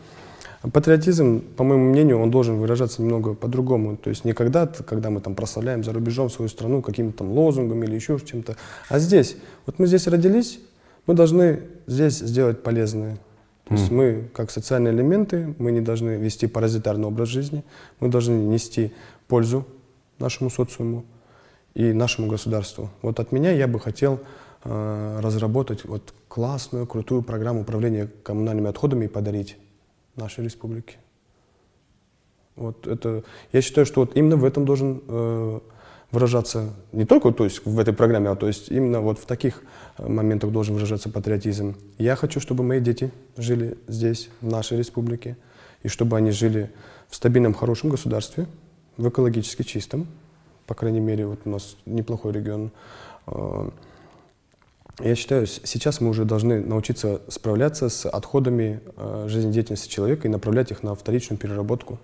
Патриотизм, по моему мнению, он должен выражаться немного по-другому. То есть не когда, когда мы там прославляем за рубежом свою страну каким-то там лозунгом или еще чем-то, а здесь. Вот мы здесь родились, мы должны здесь сделать полезное. То есть мы, как социальные элементы, мы не должны вести паразитарный образ жизни, мы должны нести пользу нашему социуму и нашему государству. Вот от меня я бы хотел э, разработать вот классную, крутую программу управления коммунальными отходами и подарить нашей республике. Вот это, я считаю, что вот именно в этом должен э, выражаться не только то есть, в этой программе, а то есть именно вот в таких э, моментах должен выражаться патриотизм. Я хочу, чтобы мои дети жили здесь, в нашей республике, и чтобы они жили в стабильном, хорошем государстве, в экологически чистом, по крайней мере, вот у нас неплохой регион. Э, я считаю, сейчас мы уже должны научиться справляться с отходами э, жизнедеятельности человека и направлять их на вторичную переработку.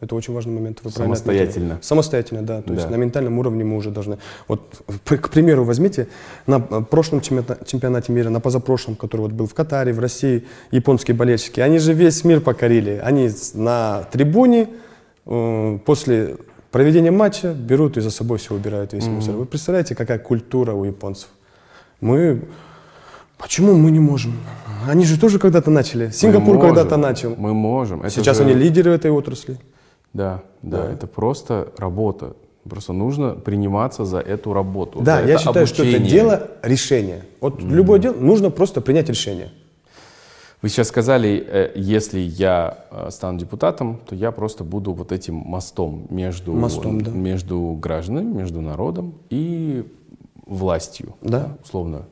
Это очень важный момент. Вы Самостоятельно. Самостоятельно, да. То да. есть на ментальном уровне мы уже должны... Вот, к примеру, возьмите на прошлом чемпионате мира, на позапрошлом, который вот был в Катаре, в России, японские болельщики, они же весь мир покорили. Они на трибуне э, после проведения матча берут и за собой все убирают весь mm-hmm. мусор. Вы представляете, какая культура у японцев? Мы... Почему мы не можем? Они же тоже когда-то начали. Сингапур когда-то начал. Мы можем. Это Сейчас же... они лидеры этой отрасли. Да, да, да, это просто работа. Просто нужно приниматься за эту работу. Да, я считаю, обучение. что это дело решения. Вот mm-hmm. любое дело нужно просто принять решение. Вы сейчас сказали, э, если я э, стану депутатом, то я просто буду вот этим мостом между, мостом, да. между гражданами, между народом и властью, да. да, условно,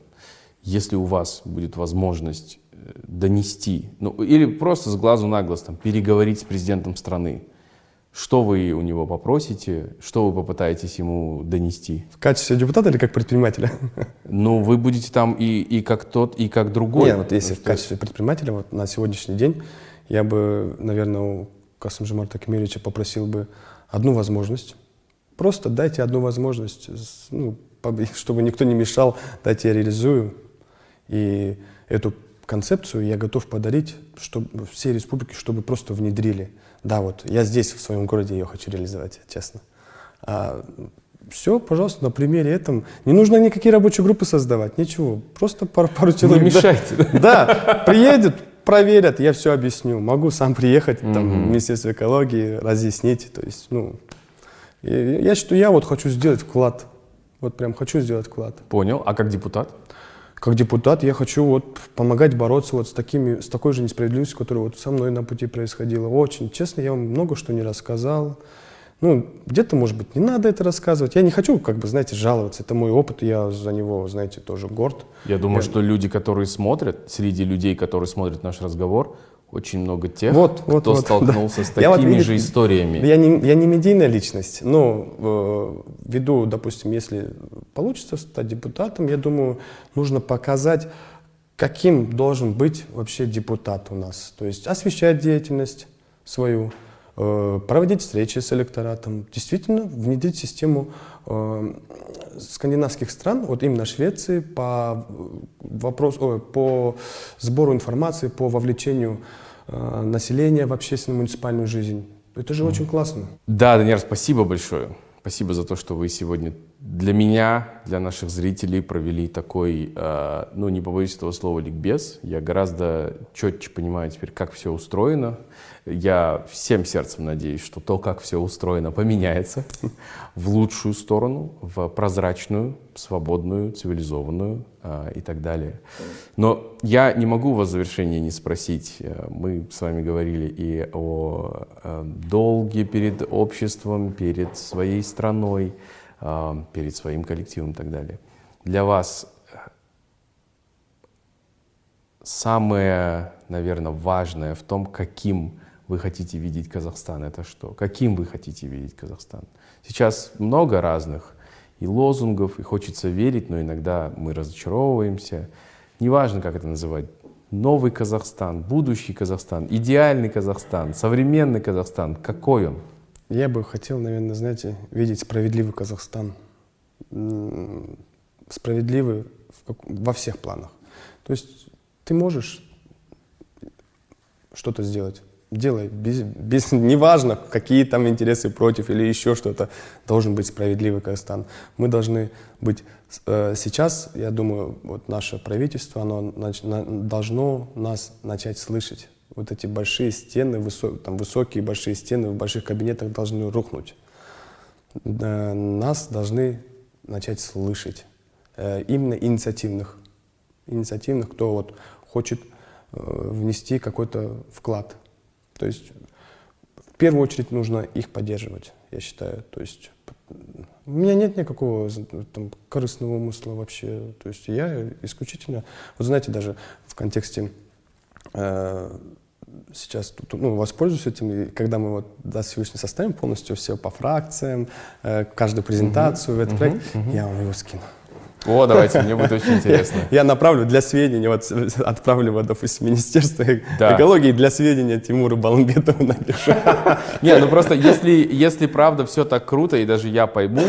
если у вас будет возможность э, донести, ну или просто с глазу на глаз там, переговорить с президентом страны, что вы у него попросите, что вы попытаетесь ему донести? В качестве депутата или как предпринимателя? Ну, вы будете там и, и как тот, и как другой. Нет, вот если в качестве предпринимателя, вот на сегодняшний день, я бы, наверное, у Касымжимарта Кемировича попросил бы одну возможность. Просто дайте одну возможность, ну, чтобы никто не мешал, дать я реализую. И эту концепцию я готов подарить чтобы, всей республике, чтобы просто внедрили. Да, вот я здесь, в своем городе, ее хочу реализовать, честно. А, все, пожалуйста, на примере этом. Не нужно никакие рабочие группы создавать, ничего. Просто пару, пару человек. Не мешайте. Да, да приедет, проверят, я все объясню. Могу сам приехать там, в Министерство экологии, разъяснить. То есть, ну, я считаю, я вот хочу сделать вклад вот прям хочу сделать вклад. Понял. А как депутат? Как депутат я хочу вот помогать бороться вот с, такими, с такой же несправедливостью, которая вот со мной на пути происходила. Очень честно, я вам много что не рассказал. Ну, где-то, может быть, не надо это рассказывать. Я не хочу, как бы, знаете, жаловаться. Это мой опыт, я за него, знаете, тоже горд. Я думаю, я... что люди, которые смотрят, среди людей, которые смотрят наш разговор, очень много тех, вот, кто вот, столкнулся да. с такими вот, видите, же историями. Я не, я не медийная личность, но э, ввиду, допустим, если получится стать депутатом, я думаю, нужно показать, каким должен быть вообще депутат у нас. То есть освещать деятельность свою, э, проводить встречи с электоратом, действительно внедрить систему э, скандинавских стран, вот именно Швеции, по, вопрос, о, по сбору информации, по вовлечению э, населения в общественную муниципальную жизнь. Это же mm. очень классно. Да, Даниэль, спасибо большое. Спасибо за то, что вы сегодня для меня, для наших зрителей провели такой, э, ну не побоюсь этого слова, ликбез. Я гораздо четче понимаю теперь, как все устроено. Я всем сердцем надеюсь, что то, как все устроено, поменяется в лучшую сторону, в прозрачную, свободную, цивилизованную э, и так далее. Но я не могу вас в завершении не спросить. Э, мы с вами говорили и о э, долге перед обществом, перед своей страной. А, перед своим коллективом и так далее. Для вас э, самое, наверное, важное в том, каким вы хотите видеть Казахстан, это что? Каким вы хотите видеть Казахстан? Сейчас много разных и лозунгов, и хочется верить, но иногда мы разочаровываемся. Неважно, как это называть, новый Казахстан, будущий Казахстан, идеальный Казахстан, современный Казахстан, какой он? Я бы хотел, наверное, знаете, видеть справедливый Казахстан. Справедливый во всех планах. То есть ты можешь что-то сделать. Делай. Без, без, неважно, какие там интересы против или еще что-то. Должен быть справедливый Казахстан. Мы должны быть... э, сейчас, я думаю, вот наше правительство, оно нач- на- должно нас начать слышать. Вот эти большие стены, высо- там, высокие большие стены в больших кабинетах должны рухнуть. Э, Нас должны начать слышать. Э, Именно инициативных. Инициативных, кто вот хочет э, внести какой-то вклад. То есть в первую очередь нужно их поддерживать, я считаю. То есть у меня нет никакого там, корыстного умысла вообще. То есть я исключительно, вот знаете, даже в контексте э, сейчас тут, ну, воспользуюсь этим, и когда мы вот да, сегодня составим полностью все по фракциям, э, каждую презентацию в этот проект, я вам его скину. О, давайте, мне будет очень интересно. Я направлю для сведения, вот отправлю, вот, допустим, Министерство Да. экологии для сведения Тимуру Баламбетову напишу. Не, ну просто если, если правда все так круто, и даже я пойму,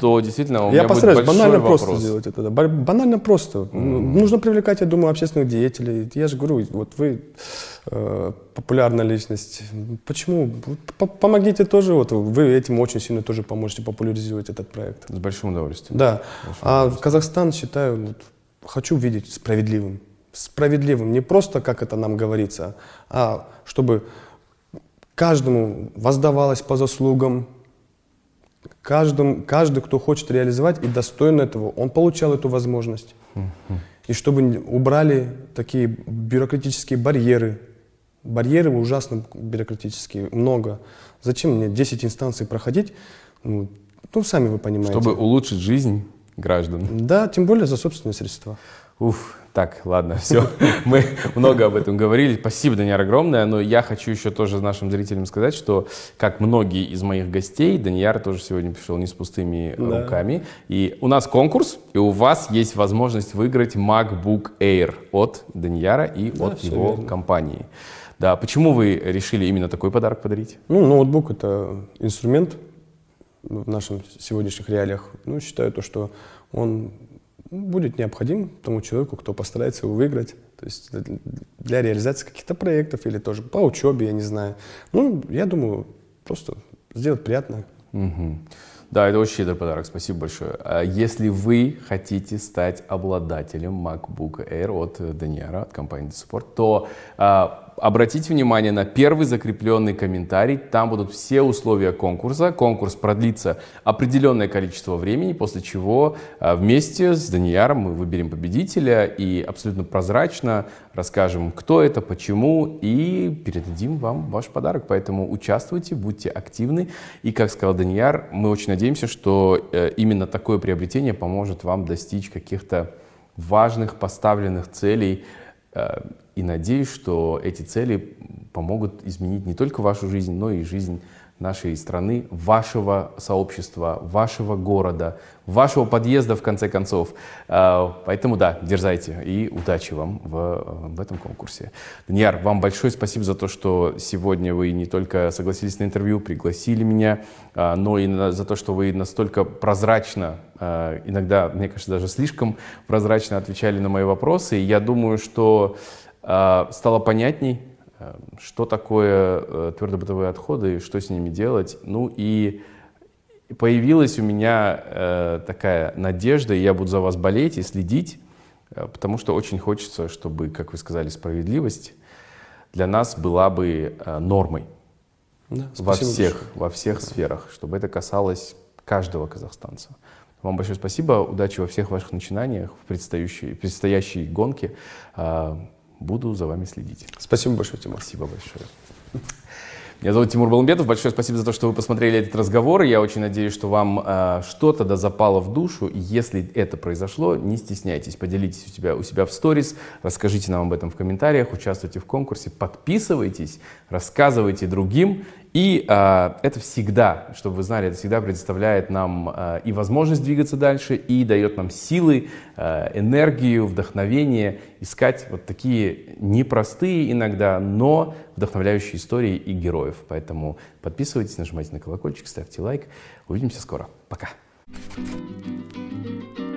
то действительно у меня Я будет постараюсь большой банально вопрос. просто сделать это. Банально просто. Ну, Нужно привлекать, я думаю, общественных деятелей. Я же говорю, вот вы популярная личность. Почему? Помогите тоже. Вот вы этим очень сильно тоже поможете популяризировать этот проект. С большим удовольствием. Да. А Казахстан, считаю, вот, хочу видеть справедливым. Справедливым. Не просто, как это нам говорится, а чтобы каждому воздавалось по заслугам, каждому, каждый, кто хочет реализовать и достоин этого, он получал эту возможность. И чтобы убрали такие бюрократические барьеры. Барьеры ужасно бюрократические, много. Зачем мне 10 инстанций проходить? Ну, ну, сами вы понимаете. Чтобы улучшить жизнь граждан. Да, тем более за собственные средства. Уф, так, ладно, все. Мы много об этом говорили. Спасибо, Даниэр, огромное. Но я хочу еще тоже нашим зрителям сказать, что, как многие из моих гостей, Даниэр тоже сегодня пришел не с пустыми Да. руками. И у нас конкурс, и у вас есть возможность выиграть MacBook Air от Даниэра и Да, от его верно. компании. Да, почему вы решили именно такой подарок подарить? Ну, ноутбук это инструмент в наших сегодняшних реалиях. Ну, считаю то, что он будет необходим тому человеку, кто постарается его выиграть. То есть для- реализации каких-то проектов или тоже по учебе, я не знаю. Ну, я думаю, просто сделать приятно. Мгм. Да, это очень щедрый подарок, спасибо большое. А Если вы хотите стать обладателем MacBook Air от Даниэра, от компании Support, то а, обратите внимание на первый закрепленный комментарий. Там будут все условия конкурса. Конкурс продлится определенное количество времени, после чего а, вместе с Данияром мы выберем победителя и абсолютно прозрачно расскажем, кто это, почему, и передадим вам ваш подарок. Поэтому участвуйте, будьте активны. И, как сказал Данияр, мы очень надеемся, что э, именно такое приобретение поможет вам достичь каких-то важных поставленных целей. И надеюсь, что эти цели помогут изменить не только вашу жизнь, но и жизнь нашей страны, вашего сообщества, вашего города, вашего подъезда, в конце концов. Э, Поэтому да, дерзайте и удачи вам в, в этом конкурсе. Данияр, вам большое спасибо за то, что сегодня вы не только согласились на интервью, пригласили меня, а, но и за то, что вы настолько прозрачно, а, иногда, мне кажется, даже слишком прозрачно отвечали на мои вопросы. Я думаю, что а, стало понятней, а, что такое э, твердобытовые отходы, что с ними делать. Ну и появилась у меня э, такая надежда, и я буду за вас болеть и следить, э, потому что очень хочется, чтобы, как вы сказали, справедливость для нас была бы э, нормой Да, во всех, большое. во всех сферах, чтобы это касалось каждого казахстанца. Вам большое спасибо, удачи во всех ваших начинаниях в предстоящей, предстоящей гонке. Буду за вами следить. Спасибо большое, Тимур. Спасибо большое. Меня зовут Тимур Баламбетов. Большое спасибо за то, что вы посмотрели этот разговор. Я очень надеюсь, что вам э, что-то да запало в душу. И если это произошло, не стесняйтесь, поделитесь у себя, у себя в сторис, расскажите нам об этом в комментариях, участвуйте в конкурсе, подписывайтесь, рассказывайте другим. И э, это всегда, чтобы вы знали, это всегда предоставляет нам э, и возможность двигаться дальше, и дает нам силы, э, энергию, вдохновение искать вот такие непростые иногда, но вдохновляющие истории и героев. Поэтому подписывайтесь, нажимайте на колокольчик, ставьте лайк. Увидимся скоро. Пока. thank you